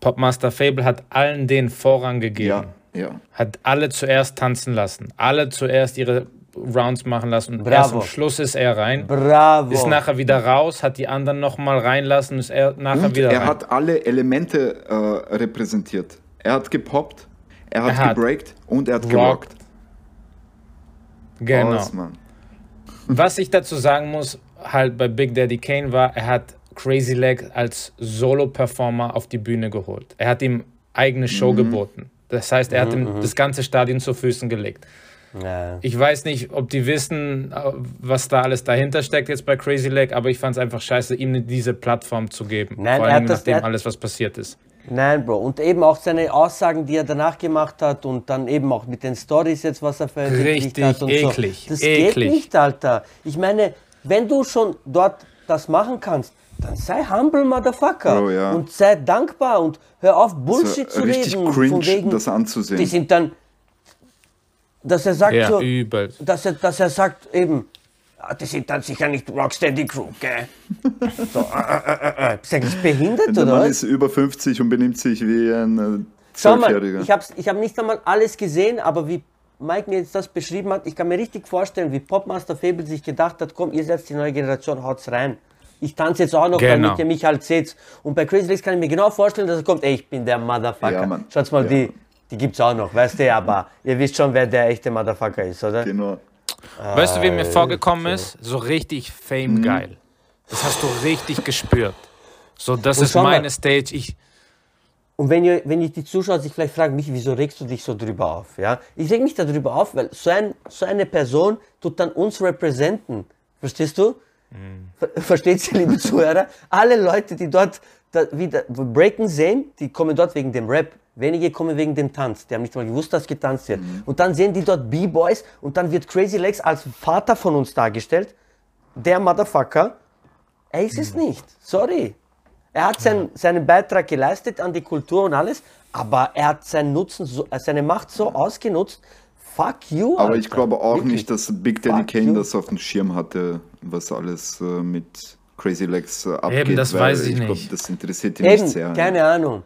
Popmaster Fable hat allen den Vorrang gegeben. ja, ja. Hat alle zuerst tanzen lassen, alle zuerst ihre Rounds machen lassen und Bravo. erst am Schluss ist er rein. Bravo. Ist nachher wieder raus, hat die anderen nochmal reinlassen, ist er nachher Und wieder er rein. hat alle Elemente äh, repräsentiert. Er hat gepoppt, er hat Er hat gebreakt und er hat gerockt. genau. Was, Mann. (laughs) Was ich dazu sagen muss, halt bei Big Daddy Kane war, er hat Crazy Leg als Solo-Performer auf die Bühne geholt. Er hat ihm eigene Show Mhm. geboten. Das heißt, er hat ihm das ganze Stadion zu Füßen gelegt. Ja. Ich weiß nicht, ob die wissen, äh, was da alles dahinter steckt jetzt bei Crazy Leg, aber ich fand es einfach scheiße, ihm diese Plattform zu geben. Nein, Vor allem das- nachdem hat- alles, was passiert ist. Nein, Bro. Und eben auch seine Aussagen, die er danach gemacht hat und dann eben auch mit den Stories jetzt, was er veröffentlicht Richtig hat und eklig, so. Das eklig. geht nicht, Alter. Ich meine, wenn du schon dort das machen kannst, dann sei humble, Motherfucker. Bro, ja. Und sei dankbar und hör auf, Bullshit So, zu richtig reden. cringe, von wegen, das anzusehen. Die sind dann, dass er sagt Ja, so, dass er, dass er sagt eben, ah, die sind dann sicher nicht Rocksteady Crew, gell? (laughs) So, äh, äh, äh, äh. Du eigentlich behindert Der oder Mann was? ist über 50 und benimmt sich wie ein äh, Zwölfjähriger. ich habe ich hab nicht einmal alles gesehen, aber wie Mike mir jetzt das beschrieben hat, ich kann mir richtig vorstellen, wie Popmaster Fable sich gedacht hat, komm, ihr seid die neue Generation, haut's rein. Ich tanze jetzt auch noch, Genau. damit ihr mich halt seht. Und bei Crazy Legs kann ich mir genau vorstellen, dass er kommt, ey, ich bin der Motherfucker. Ja. Schaut mal, Ja. die, die gibt's auch noch, weißt du, aber (laughs) ihr wisst schon, wer der echte Motherfucker ist, oder? Genau. Weißt du, wie mir vorgekommen ist? So richtig Mhm. Fame-geil. Das hast du richtig gespürt. So, das Und ist mal. meine Stage. Ich, Und wenn, ihr, wenn ich die Zuschauer sich vielleicht fragen, mich, wieso regst du dich so drüber auf? Ja? Ich reg mich darüber auf, weil so, ein, so eine Person tut dann uns repräsentieren. Verstehst du? Ver versteht ihr, (laughs) liebe Zuhörer? Alle Leute, die dort da wieder Breaken sehen, die kommen dort wegen dem Rap. Wenige kommen wegen dem Tanz. Die haben nicht mal gewusst, dass getanzt wird. Und dann sehen die dort B-Boys und dann wird Crazy Legs als Vater von uns dargestellt. Der Motherfucker. Er ist es nicht. Sorry. Er hat seinen, seinen Beitrag geleistet an die Kultur und alles, aber er hat seinen Nutzen, äh, seine Macht so ausgenutzt. Fuck you. Aber Alter. ich glaube auch Wirklich. nicht, dass Big Daddy Fuck Kane you. das auf dem Schirm hatte, was alles äh, mit Crazy Legs äh, abgeht. das weil weiß ich glaub, nicht. das interessiert ihn Eben, nicht sehr. keine Ahnung.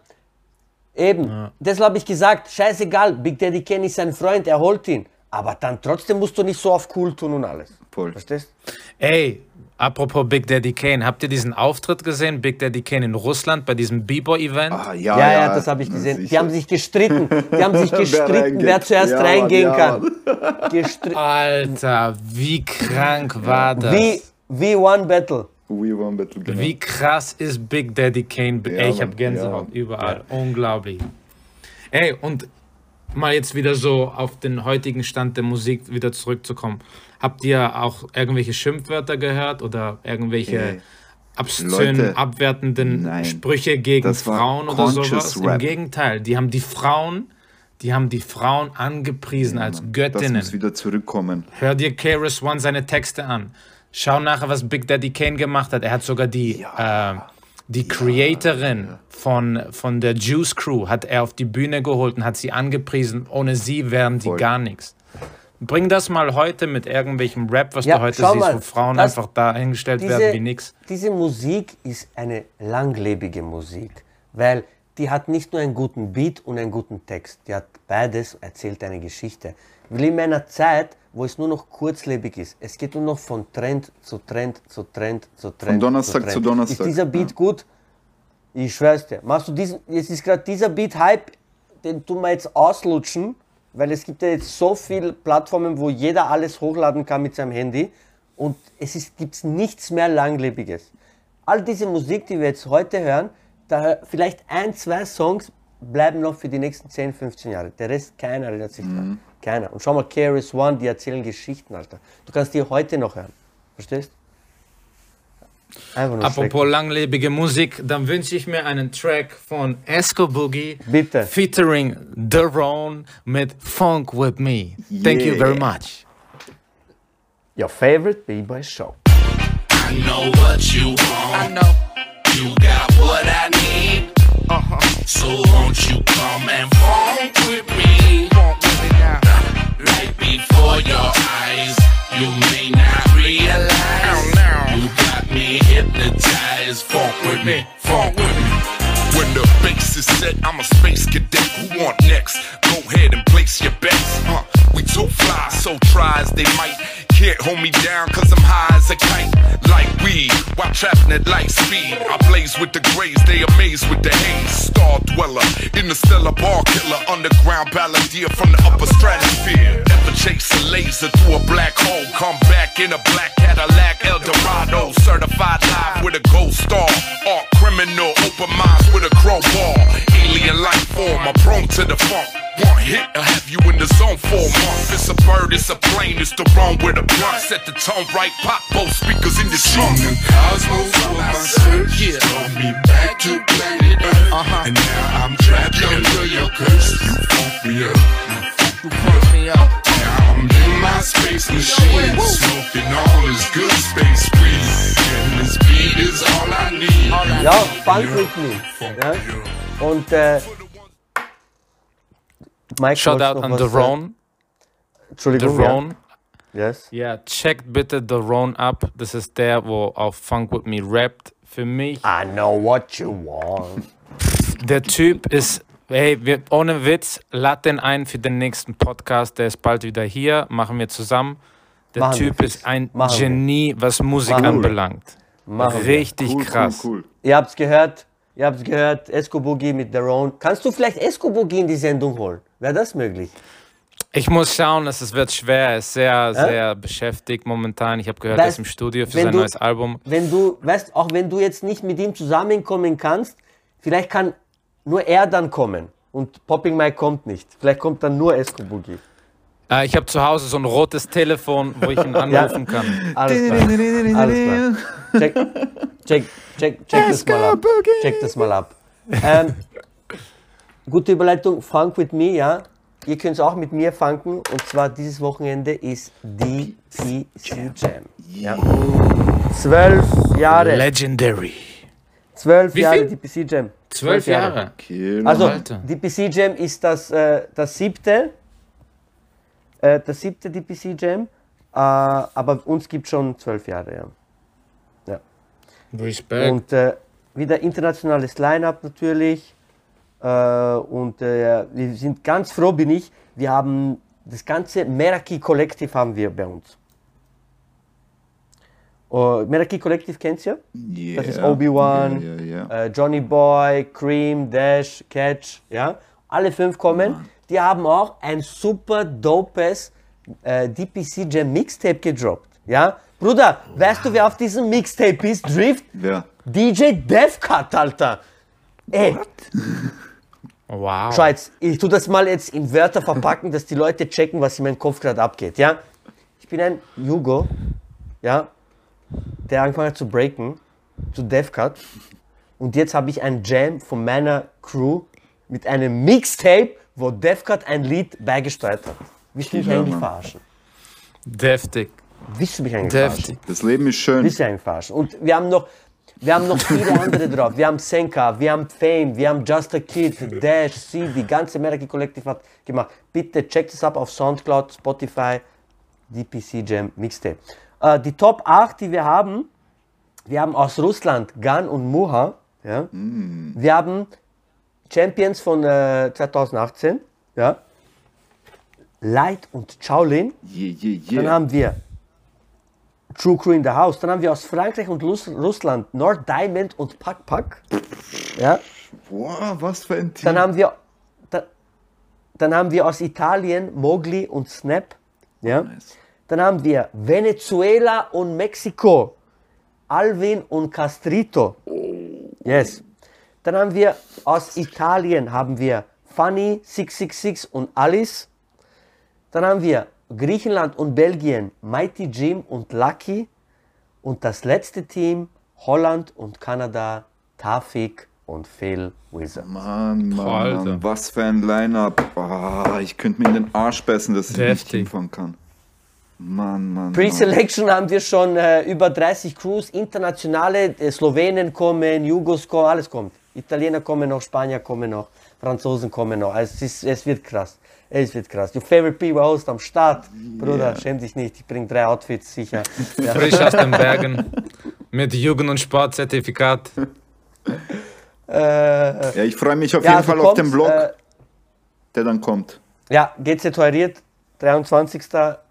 Eben, deshalb habe ich gesagt, scheißegal, Big Daddy Ken ist sein Freund, er holt ihn. Aber dann trotzdem musst du nicht so auf cool tun und alles. Voll. Verstehst? ey, apropos Big Daddy Kane, habt ihr diesen Auftritt gesehen? Big Daddy Kane in Russland bei diesem B-Boy-Event? Ah, Ja, ja, das habe ich gesehen. Die sicher. haben sich gestritten. Die haben sich (laughs) Wer gestritten, wer zuerst Ja, reingehen ja, kann. Mann. (laughs) Gestri Alter, wie krank war das? wie, wie One Battle. We One Battle, genau. Wie krass ist Big Daddy Kane? Ja, Ey, ich habe Gänsehaut ja, überall. Unglaublich. Ey, und mal jetzt wieder so auf den heutigen Stand der Musik wieder zurückzukommen. Habt ihr auch irgendwelche Schimpfwörter gehört oder irgendwelche Ey, obszönen, abwertenden nein. Sprüche gegen Das Frauen oder sowas? Im Rap. Gegenteil, die haben die Frauen, die haben die Frauen angepriesen als Das Göttinnen. muss wieder zurückkommen. Hör dir KRS One seine Texte an. Schau nachher, was Big Daddy Kane gemacht hat. Er hat sogar die, äh, die Creatorin Von, von der Juice Crew hat er auf die Bühne geholt und hat sie angepriesen. Ohne sie wären die Voll. gar nichts. Bring das mal heute mit irgendwelchem Rap, was Ja, du heute siehst, mal, wo Frauen einfach dahingestellt werden wie nix. Diese Musik ist eine langlebige Musik, weil die hat nicht nur einen guten Beat und einen guten Text, die hat beides, erzählt eine Geschichte. Leben in einer Zeit, wo es nur noch kurzlebig ist. Es geht nur noch von Trend zu Trend zu Trend zu Trend. Donnerstag Trend. zu Donnerstag, Ist dieser Beat gut? Ich schwör's dir. Machst du diesen, jetzt ist gerade dieser Beat-Hype, den tun wir jetzt auslutschen, weil es gibt ja jetzt so viele Plattformen, wo jeder alles hochladen kann mit seinem Handy und es ist, gibt's nichts mehr Langlebiges. All diese Musik, die wir jetzt heute hören, da vielleicht ein, zwei Songs bleiben noch für die nächsten 10, 15 Jahre. Der Rest, keiner erinnert sich dran. Keiner. Und schau mal, KRS One, die erzählen Geschichten, Alter. Du kannst die heute noch hören. Verstehst? Einfach nur Apropos langlebige Musik, dann wünsche ich mir einen Track von Esco Boogie Bitte. featuring The Ron mit Funk With Me. Thank you very much. Your favorite B-Boy Show. I know what you want. I know. You got what I need. Uh-huh. So won't you come and funk they might. Can't hold me down cause I'm high as a kite. Like weed, while trapping at light speed. I blaze with the grays, they amazed with the haze. Star dweller, in the stellar bar killer. Underground balladeer from the upper stratosphere. Chase a laser through a black hole. Come back in a black Cadillac Eldorado. Certified live with a gold star. Art criminal, open minds with a crowbar. Alien life form, I'm prone to the funk. One hit, I have you in the zone for a month. It's a bird, it's a plane, it's the wrong with a blunt. Set the tone right, pop both speakers in your trunk. The cosmos on my search Yeah. Took me back to planet Earth uh-huh. And now I'm trapped under your curse You funk me up You funk me up Now I'm in my space machine Smoking all this good space weed And this beat is all I need Ja, Funk with me. Ja? Und äh, Mike, Shout out noch an was The sagen? Ron. The Entschuldigung. Ron. Ja. Yes. Ja, checkt bitte The Ron ab. Das ist der, wo auf Funk With Me rappt. Für mich, I know what you want. (laughs) der Typ ist, hey, wir, ohne Witz, lad den ein für den nächsten Podcast. Der ist bald wieder hier. Machen wir zusammen. Der Machen Typ ist ein Machen. Genie, was Musik Machen anbelangt. Richtig Cool, krass. cool, cool. Ihr habt's gehört. Ihr habt's gehört. Esco Boogie mit The Ron. Kannst du vielleicht Esco Boogie in die Sendung holen? Wäre das möglich? Ich muss schauen, es es wird schwer. Er ist sehr, sehr beschäftigt momentan. Ich habe gehört, er ist im Studio für sein du- neues Album. Wenn du, weißt, auch wenn du jetzt nicht mit ihm zusammenkommen kannst, vielleicht kann nur er dann kommen. Und Popping Mike kommt nicht. Vielleicht kommt dann nur Esco Boogie. Äh, ich habe zu Hause so ein rotes Telefon, wo ich ihn (laughs) anrufen kann. Alles klar. Alles klar. Check, check, check, check das mal ab. Check das mal ab. Ähm, gute Überleitung, Funk with me, ja. Ihr könnt es auch mit mir funken. Und zwar dieses Wochenende ist DPC Jam. Ja. Zwölf Jahre. Legendary. Zwölf Wie Jahre viel? DPC Jam. Zwölf Jahre. Kill. Also, Alter. DPC Jam ist das, äh, das siebte. Äh, das siebte DPC Jam. Äh, aber uns gibt schon zwölf Jahre, ja. Respekt. Und äh, wieder internationales Line-Up natürlich. Äh, und äh, wir sind ganz froh, bin ich. Wir haben das ganze Meraki Kollektiv haben wir bei uns. Uh, Meraki Kollektiv kennst du ja? Yeah. Das ist Obi-Wan, Ja, ja, ja. äh, Johnny Boy, Cream, Dash, Catch, ja. Alle fünf kommen. Die haben auch ein super dopes äh, DPC Jam Mixtape gedroppt, ja. Bruder, weißt du, wer auf diesem Mixtape ist? Drift? Wer? DJ Devcut, Alter. Ey. (laughs) Wow. Schau jetzt, ich tue das mal jetzt in Wörter verpacken, dass die Leute checken, was in meinem Kopf gerade abgeht, ja? Ich bin ein Jugo, ja, der angefangen hat zu breaken, zu Deathcut. Und jetzt habe ich ein Jam von meiner Crew mit einem Mixtape, wo Deathcut ein Lied beigesteuert hat. Willst du mich eigentlich Mann. verarschen? Deftig. Willst du mich eigentlich verarschen? Deftig. Das Leben ist schön. Willst du mich eigentlich verarschen? Und wir haben noch, wir haben noch viele andere drauf. Wir haben Senka, wir haben Fame, wir haben Just a Kid, Dash, C, die ganze American Collective hat gemacht. Bitte checkt es ab auf Soundcloud, Spotify, DPC Jam Mixtape. Äh, die Top 8, die wir haben, wir haben aus Russland Gan und Muha. Ja? Wir haben Champions von äh, 2018. Ja? Light und Shaolin. Yeah, yeah, yeah. Dann haben wir True Crew in the House. Dann haben wir aus Frankreich und Lus- Russland Nord Diamond und Pak Pak. Ja. Boah, was für ein Team. Dann haben wir, da, dann haben wir aus Italien Mowgli und Snap. Ja. Nice. Dann haben wir Venezuela und Mexiko. Alvin und Castrito. Yes. Dann haben wir aus Italien haben wir Funny 666 und Alice. Dann haben wir Griechenland und Belgien Mighty Jim und Lucky. Und das letzte Team Holland und Kanada Tafik und Phil Wizard. Mann, Mann, Alter. Mann, was für ein Line-Up. Ah, ich könnte mir in den Arsch beißen, dass ich nicht Heftig. hinfahren kann. Mann, Mann, Mann. Pre-Selection haben wir schon äh, über 30 Crews, internationale, äh, Slowenen kommen, Jugos kommen, alles kommt. Italiener kommen noch, Spanier kommen noch, Franzosen kommen noch. Also es, ist, es wird krass. Es wird krass. Your favorite people host am Start. Bruder, schäm dich nicht, ich bring drei Outfits sicher. (laughs) Ja. Frisch aus den Bergen. Mit Jugend- und Sportzertifikat. Äh, Ja, ich freue mich auf ja, jeden du Fall auf den kommst, Vlog, Äh, der dann kommt. ja, GC Touriert, 23.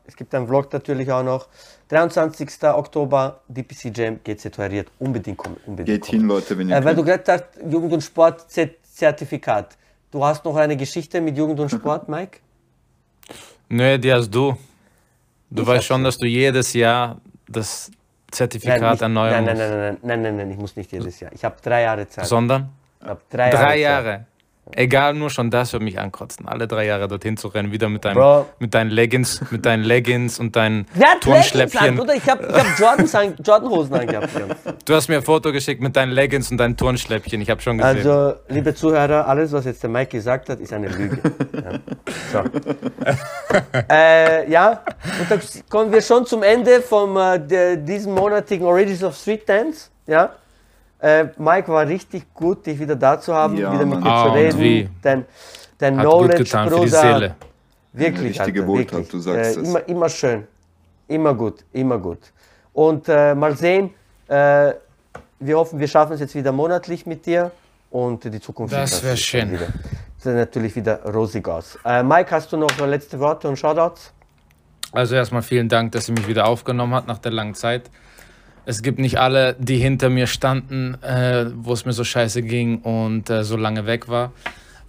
Es gibt einen Vlog natürlich auch noch. 23. Oktober, DPC Jam, GC Touriert. Unbedingt kommen. Unbedingt Geht kommen. hin, Leute, wenn ihr Äh, weil du gerade hast, Jugend- und Sport-Zertifikat. Du hast noch eine Geschichte mit Jugend und Sport, (laughs) Mike? Nö, die hast du. Du Ich weißt schon, dass du jedes Jahr das Zertifikat nicht- erneuern nein, nein, musst. nein, nein, nein, nein, nein, ich muss nicht jedes Jahr. Ich habe drei Jahre Zeit. Sondern Ich hab drei, drei Zeit. Jahre. Egal, nur schon das wird mich ankotzen. Alle drei Jahre dorthin zu rennen, wieder mit, deinem, Bro. mit deinen Leggings, mit deinen Leggings und deinen an, Turnschläppchen. Bruder? Ich habe hab Jordans an, Jordan-Hosen angehabt. Du hast mir ein Foto geschickt mit deinen Leggings und deinen Turnschläppchen. Ich habe schon gesehen. Also, liebe Zuhörer, alles, was jetzt der Mike gesagt hat, ist eine Lüge. Ja, so. (laughs) äh, ja. und dann kommen wir schon zum Ende von äh, diesem monatigen Origins of Street Dance. Ja. Äh, Mike war richtig gut, dich wieder da zu haben, Ja, wieder mit dir Ah, zu und reden. wie? Dein, dein Hat gut Knowledge, getan Bruder. für die Seele. Wirklich, Alter, Wohltat, wirklich. du sagst äh, es. Immer, immer schön. Immer gut, immer gut. Und äh, mal sehen, äh, wir hoffen, wir schaffen es jetzt wieder monatlich mit dir und die Zukunft Das sieht wär natürlich schön. Wieder, sieht natürlich wieder rosig aus. Äh, Mike, hast du noch letzte Worte und Shoutouts? Also erstmal vielen Dank, dass sie mich wieder aufgenommen hat nach der langen Zeit. Es gibt nicht alle, die hinter mir standen, äh, wo es mir so scheiße ging und äh, so lange weg war.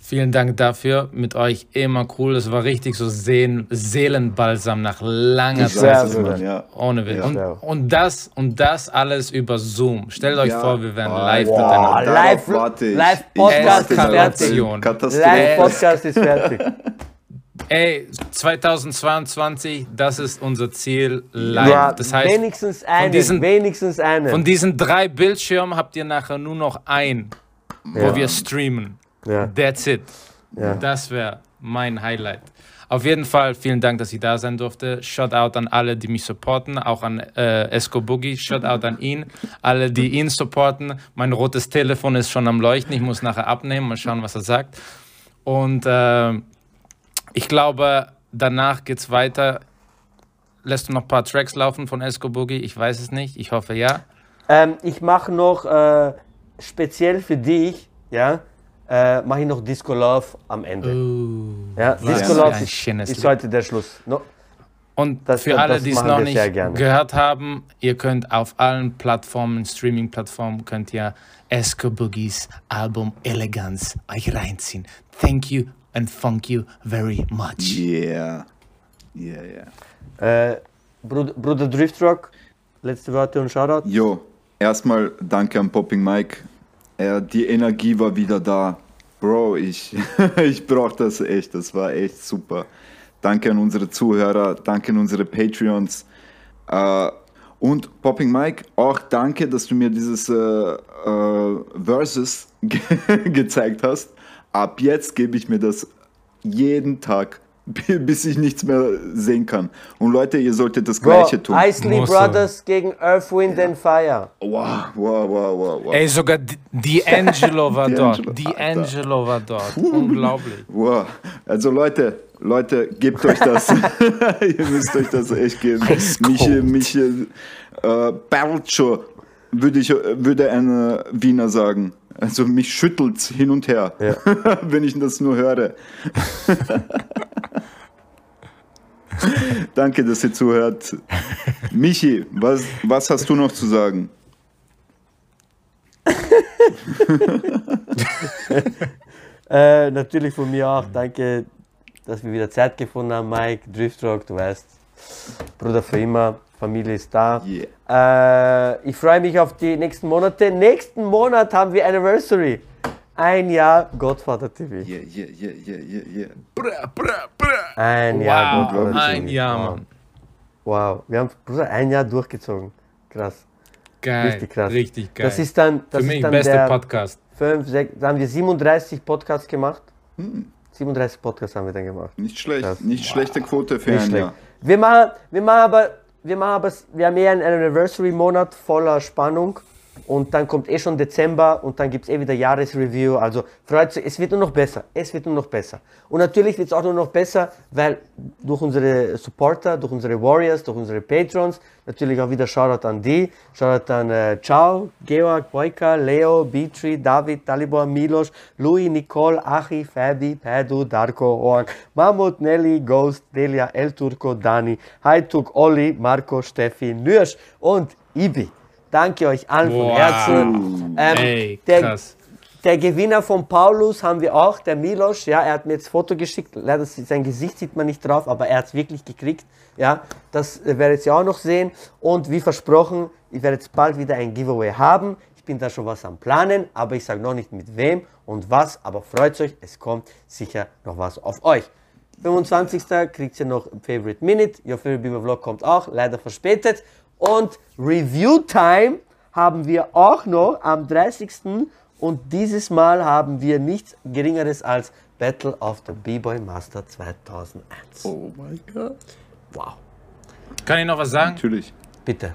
Vielen Dank dafür. Mit euch immer cool. Es war richtig so Seelen, Seelenbalsam nach langer Ich Sehr Zeit. Mann, ja. Ohne Witz. Ja. Und, und, das, und das alles über Zoom. Stellt euch Ja. vor, wir wären Oh, live wow. miteinander. Live- live Podcast ist fertig. Katastrophe. Live-Podcast ist fertig. Ey, 2022, das ist unser Ziel live. Ja, das heißt, wenigstens einen, diesen- wenigstens einen. Von diesen drei Bildschirmen habt ihr nachher nur noch einen, wo Ja. wir streamen. Ja. That's it. Ja. Das wäre mein Highlight. Auf jeden Fall vielen Dank, dass ich da sein durfte. Shoutout an alle, die mich supporten, auch an äh, Esco Boogie. Shoutout an ihn. Alle, die ihn supporten. Mein rotes Telefon ist schon am Leuchten. Ich muss nachher abnehmen, mal schauen, was er sagt. Und äh, ich glaube, danach geht's weiter. Lässt du noch ein paar Tracks laufen von Esco Boogie? Ich weiß es nicht. Ich hoffe ja. Ähm, ich mache noch äh, speziell für dich, ja, äh, mache ich noch Disco Love am Ende. ja, was Disco Love ist, ist heute der Schluss. No, Und Das- für alle, das die es noch nicht gehört haben, ihr könnt auf allen Plattformen, Streaming-Plattformen, könnt ihr Esco Boogies Album Elegance euch reinziehen. Thank you and thank you very much. Yeah. Yeah, yeah. äh, Bruder, Bruder Driftrock, letzte Worte und Shoutout. Jo, erstmal danke an Popping Mike. Äh, die Energie war wieder da. Bro, ich, (laughs) ich brauch das echt. Das war echt super. Danke an unsere Zuhörer, danke an unsere Patreons. Äh, und Popping Mike, auch danke, dass du mir dieses äh, äh, Versus (laughs) ge gezeigt hast. Ab jetzt gebe ich mir das jeden Tag, (laughs) bis ich nichts mehr sehen kann. Und Leute, ihr solltet das Gleiche tun. Isley Brothers gegen Earth, Wind and Fire. Wow, wow, wow, wow, wow. Ey, sogar D'Angelo (laughs) war dort. D'Angelo, war dort. Unglaublich. Wow. Also Leute, Leute, gebt euch das. (laughs) Ihr müsst euch das echt geben. Mich, mich äh, Bercho würde ich würde ein äh, Wiener sagen. Also mich schüttelt's hin und her, (laughs) wenn ich das nur höre. (laughs) Danke, dass ihr zuhört. Michi, was, was hast du noch zu sagen? (laughs) Äh, natürlich von mir auch. Danke, dass wir wieder Zeit gefunden haben, Mike, Driftrock, du weißt. Bruder für immer, Familie ist da. Äh, ich freue mich auf die nächsten Monate. Nächsten Monat haben wir Anniversary. Ein Jahr Godfather TV. Yeah, yeah, yeah, yeah, yeah, yeah. Bra, bra, bra. Ein Jahr Wow, Godfather ein TV. Jahr, wow. Mann. Wow, wir haben Bruder, ein Jahr durchgezogen. Krass. Geil. Richtig krass. Richtig geil. Das ist dann, das Für ist mich dann beste der Podcast. fünf, sechs, da haben wir 37 Podcasts gemacht. 37 Podcasts haben wir dann gemacht. Nicht schlecht, Krass. nicht schlechte Quote für Nicht ein schlecht. Jahr. Wir machen, wir machen aber, wir machen aber, wir haben eher einen Anniversary-Monat voller Spannung und dann kommt eh schon Dezember und dann gibt es eh wieder Jahresreview. Also freut sich, es wird nur noch besser. Es wird nur noch besser. Und natürlich wird es auch nur noch besser, weil durch unsere Supporter, durch unsere Warriors, durch unsere Patrons, natürlich auch wieder Shoutout an die, Shoutout an äh, Ciao, Georg, Boyka, Leo, Beatree, David, Dalibor, Milos, Louis, Nicole, Achi, Fabi, Pedro, Darko, Oak, Mahmut, Nelly, Ghost, Delia, El Turco, Dani, Haituk, Olli, Marco, Steffi, Nürsch und Ibi. Danke euch allen von Wow. Herzen. Ähm, Ey, der, krass. der Gewinner von Paulus haben wir auch, der Milos. Ja, er hat mir jetzt Foto geschickt. Leider sieht- sein Gesicht sieht man nicht drauf, aber er hat es wirklich gekriegt. Ja, das äh, werdet ihr auch noch sehen. Und wie versprochen, ich werde jetzt bald wieder ein Giveaway haben. Ich bin da schon was am Planen, aber ich sage noch nicht mit wem und was. Aber freut euch, es kommt sicher noch was auf euch. 25. kriegt ihr noch Favorite Minute. Your Favorite Beamer Vlog kommt auch, leider verspätet. Und Review Time haben wir auch noch am 30. Und dieses Mal haben wir nichts Geringeres als Battle of the B-Boy Master 2001. Oh mein Gott. Wow. Kann ich noch was sagen? Natürlich. Bitte.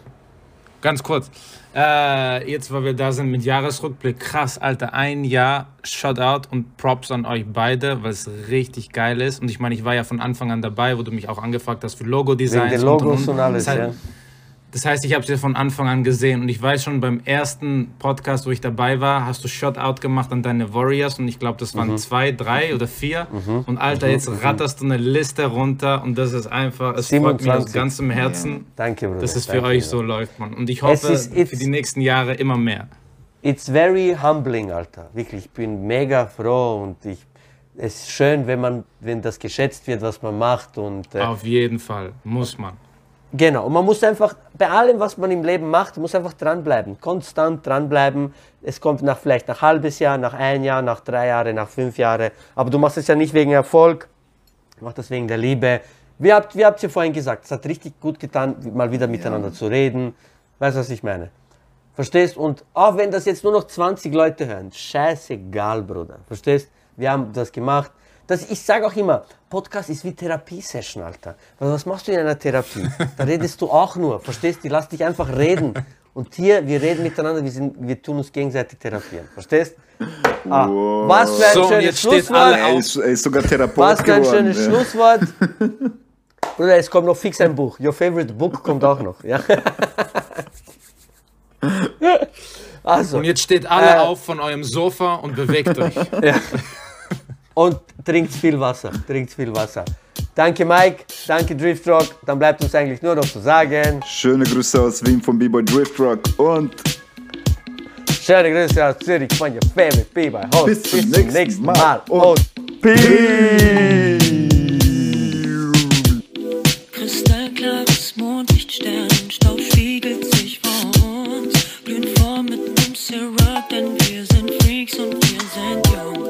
Ganz kurz. Äh, jetzt, weil wir da sind mit Jahresrückblick, krass, Alter, ein Jahr Shoutout und Props an euch beide, weil es richtig geil ist. Und ich meine, ich war ja von Anfang an dabei, wo du mich auch angefragt hast für Logo-Designs. Wegen den und, Logos und alles, Das heißt, ja. Das heißt ich habe es ja von Anfang an gesehen und ich weiß schon, beim ersten Podcast, wo ich dabei war, hast du Shoutout gemacht an deine Warriors und ich glaube, das Mhm. waren zwei, drei oder vier. Und Alter, jetzt ratterst du eine Liste runter und das ist einfach, es freut mich aus 27. ganzem Herzen. Danke, Bruder. Dass es für Danke, euch Bruder. so läuft, Mann. Und ich hoffe ist- it's- für die nächsten Jahre immer mehr. It's very humbling, Alter. Wirklich, ich bin mega froh und ich, es ist schön, wenn man, wenn das geschätzt wird, was man macht und äh, Auf jeden Fall. Muss man. Genau, und man muss einfach, bei allem, was man im Leben macht, muss einfach dranbleiben. Konstant dranbleiben. Es kommt nach vielleicht nach halbes Jahr, nach ein Jahr, nach drei Jahre, nach fünf Jahre. Aber du machst es ja nicht wegen Erfolg, du machst das wegen der Liebe. Wie habt, wie habt ihr vorhin gesagt, es hat richtig gut getan, mal wieder miteinander zu reden. Weißt du, was ich meine? Verstehst? Und auch wenn das jetzt nur noch 20 Leute hören, scheißegal, Bruder. Verstehst? Wir haben das gemacht. Das, ich sage auch immer, Podcast ist wie Therapiesession, Alter. Weil was machst du in einer Therapie? Da redest du auch nur, verstehst? Die lass dich einfach reden. Und hier, wir reden miteinander, wir, sind, wir tun uns gegenseitig therapieren. Verstehst? Ah, was für ein So, und schönes jetzt steht Schlusswort. alle Er ist, er ist sogar Therapeut Was für ein geworden. schönes ja. Schlusswort. (laughs) Bruder, es kommt noch fix ein Buch. Your favorite book kommt auch noch. Ja? (laughs) Also, Und jetzt steht alle Äh. auf von eurem Sofa und bewegt euch. (laughs) und trinkt viel Wasser. Trinkt viel Wasser. Danke Mike, danke Driftrock. Dann bleibt uns eigentlich nur noch zu sagen, Schöne Grüße aus Wien von B-Boy Drift Rock und schöne Grüße aus Zürich von your favorite B-Boy Host. Bis zum nächsten Mal. Und Kristallklares Mondlicht, Sternenstaub spiegelt Wir sind Freaks und wir sind jung.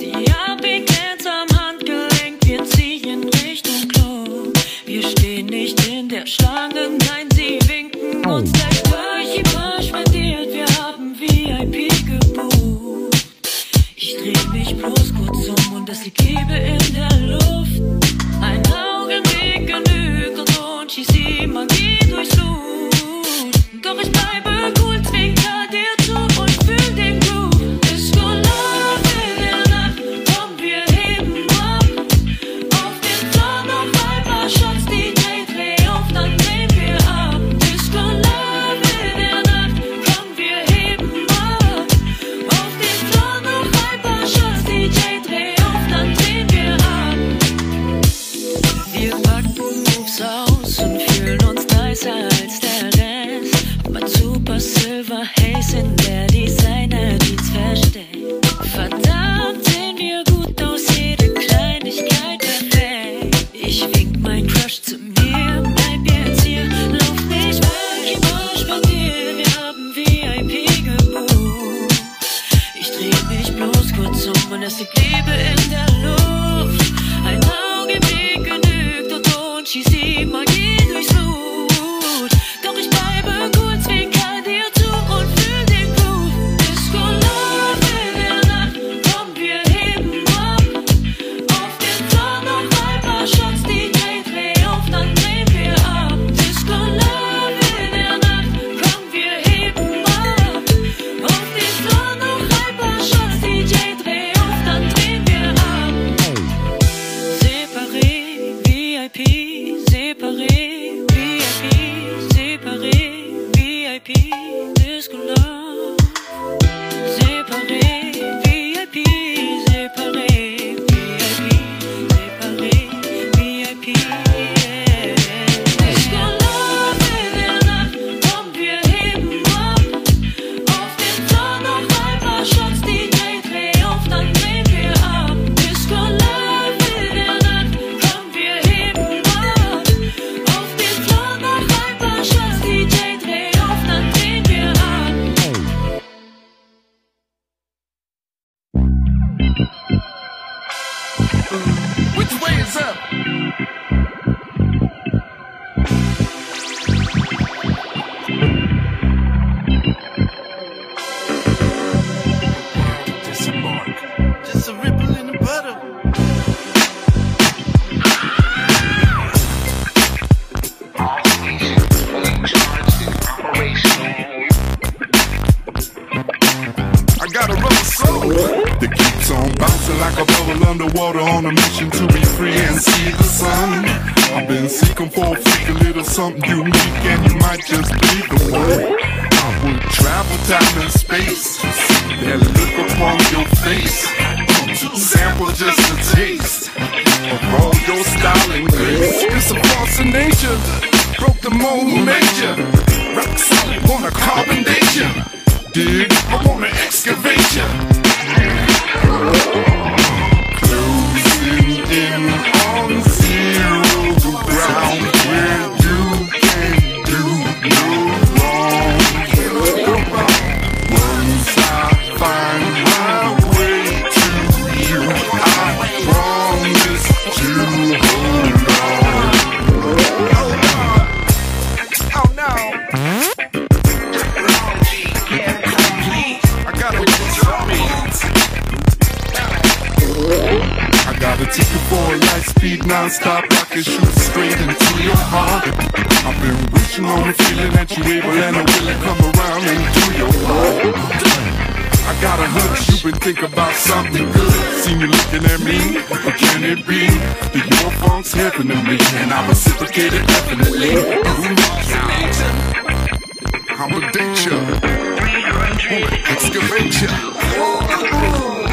Die Abigans am Handgelenk, wir ziehen Richtung Klo. Wir stehen nicht in der Schlange, nein, sie winken uns gleich durch. Immer spendiert, wir haben VIP gebucht. Ich dreh mich bloß kurz um und es liegt Liebe in der Luft. non-stop rocket shoot straight into your heart. I've been wishing on a feeling that you able and I will come around and do your heart I got a hunch you been thinking about something good. See you looking at me, what can it be? The your funk's happening to me? And I reciprocate it definitely. Who knows? I'm a danger Excavate you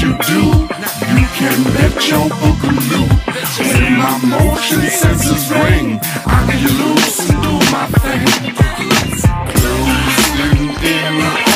you do, you can let your boogaloo. When my motion sensors ring, I can loose and do my thing. Cruising in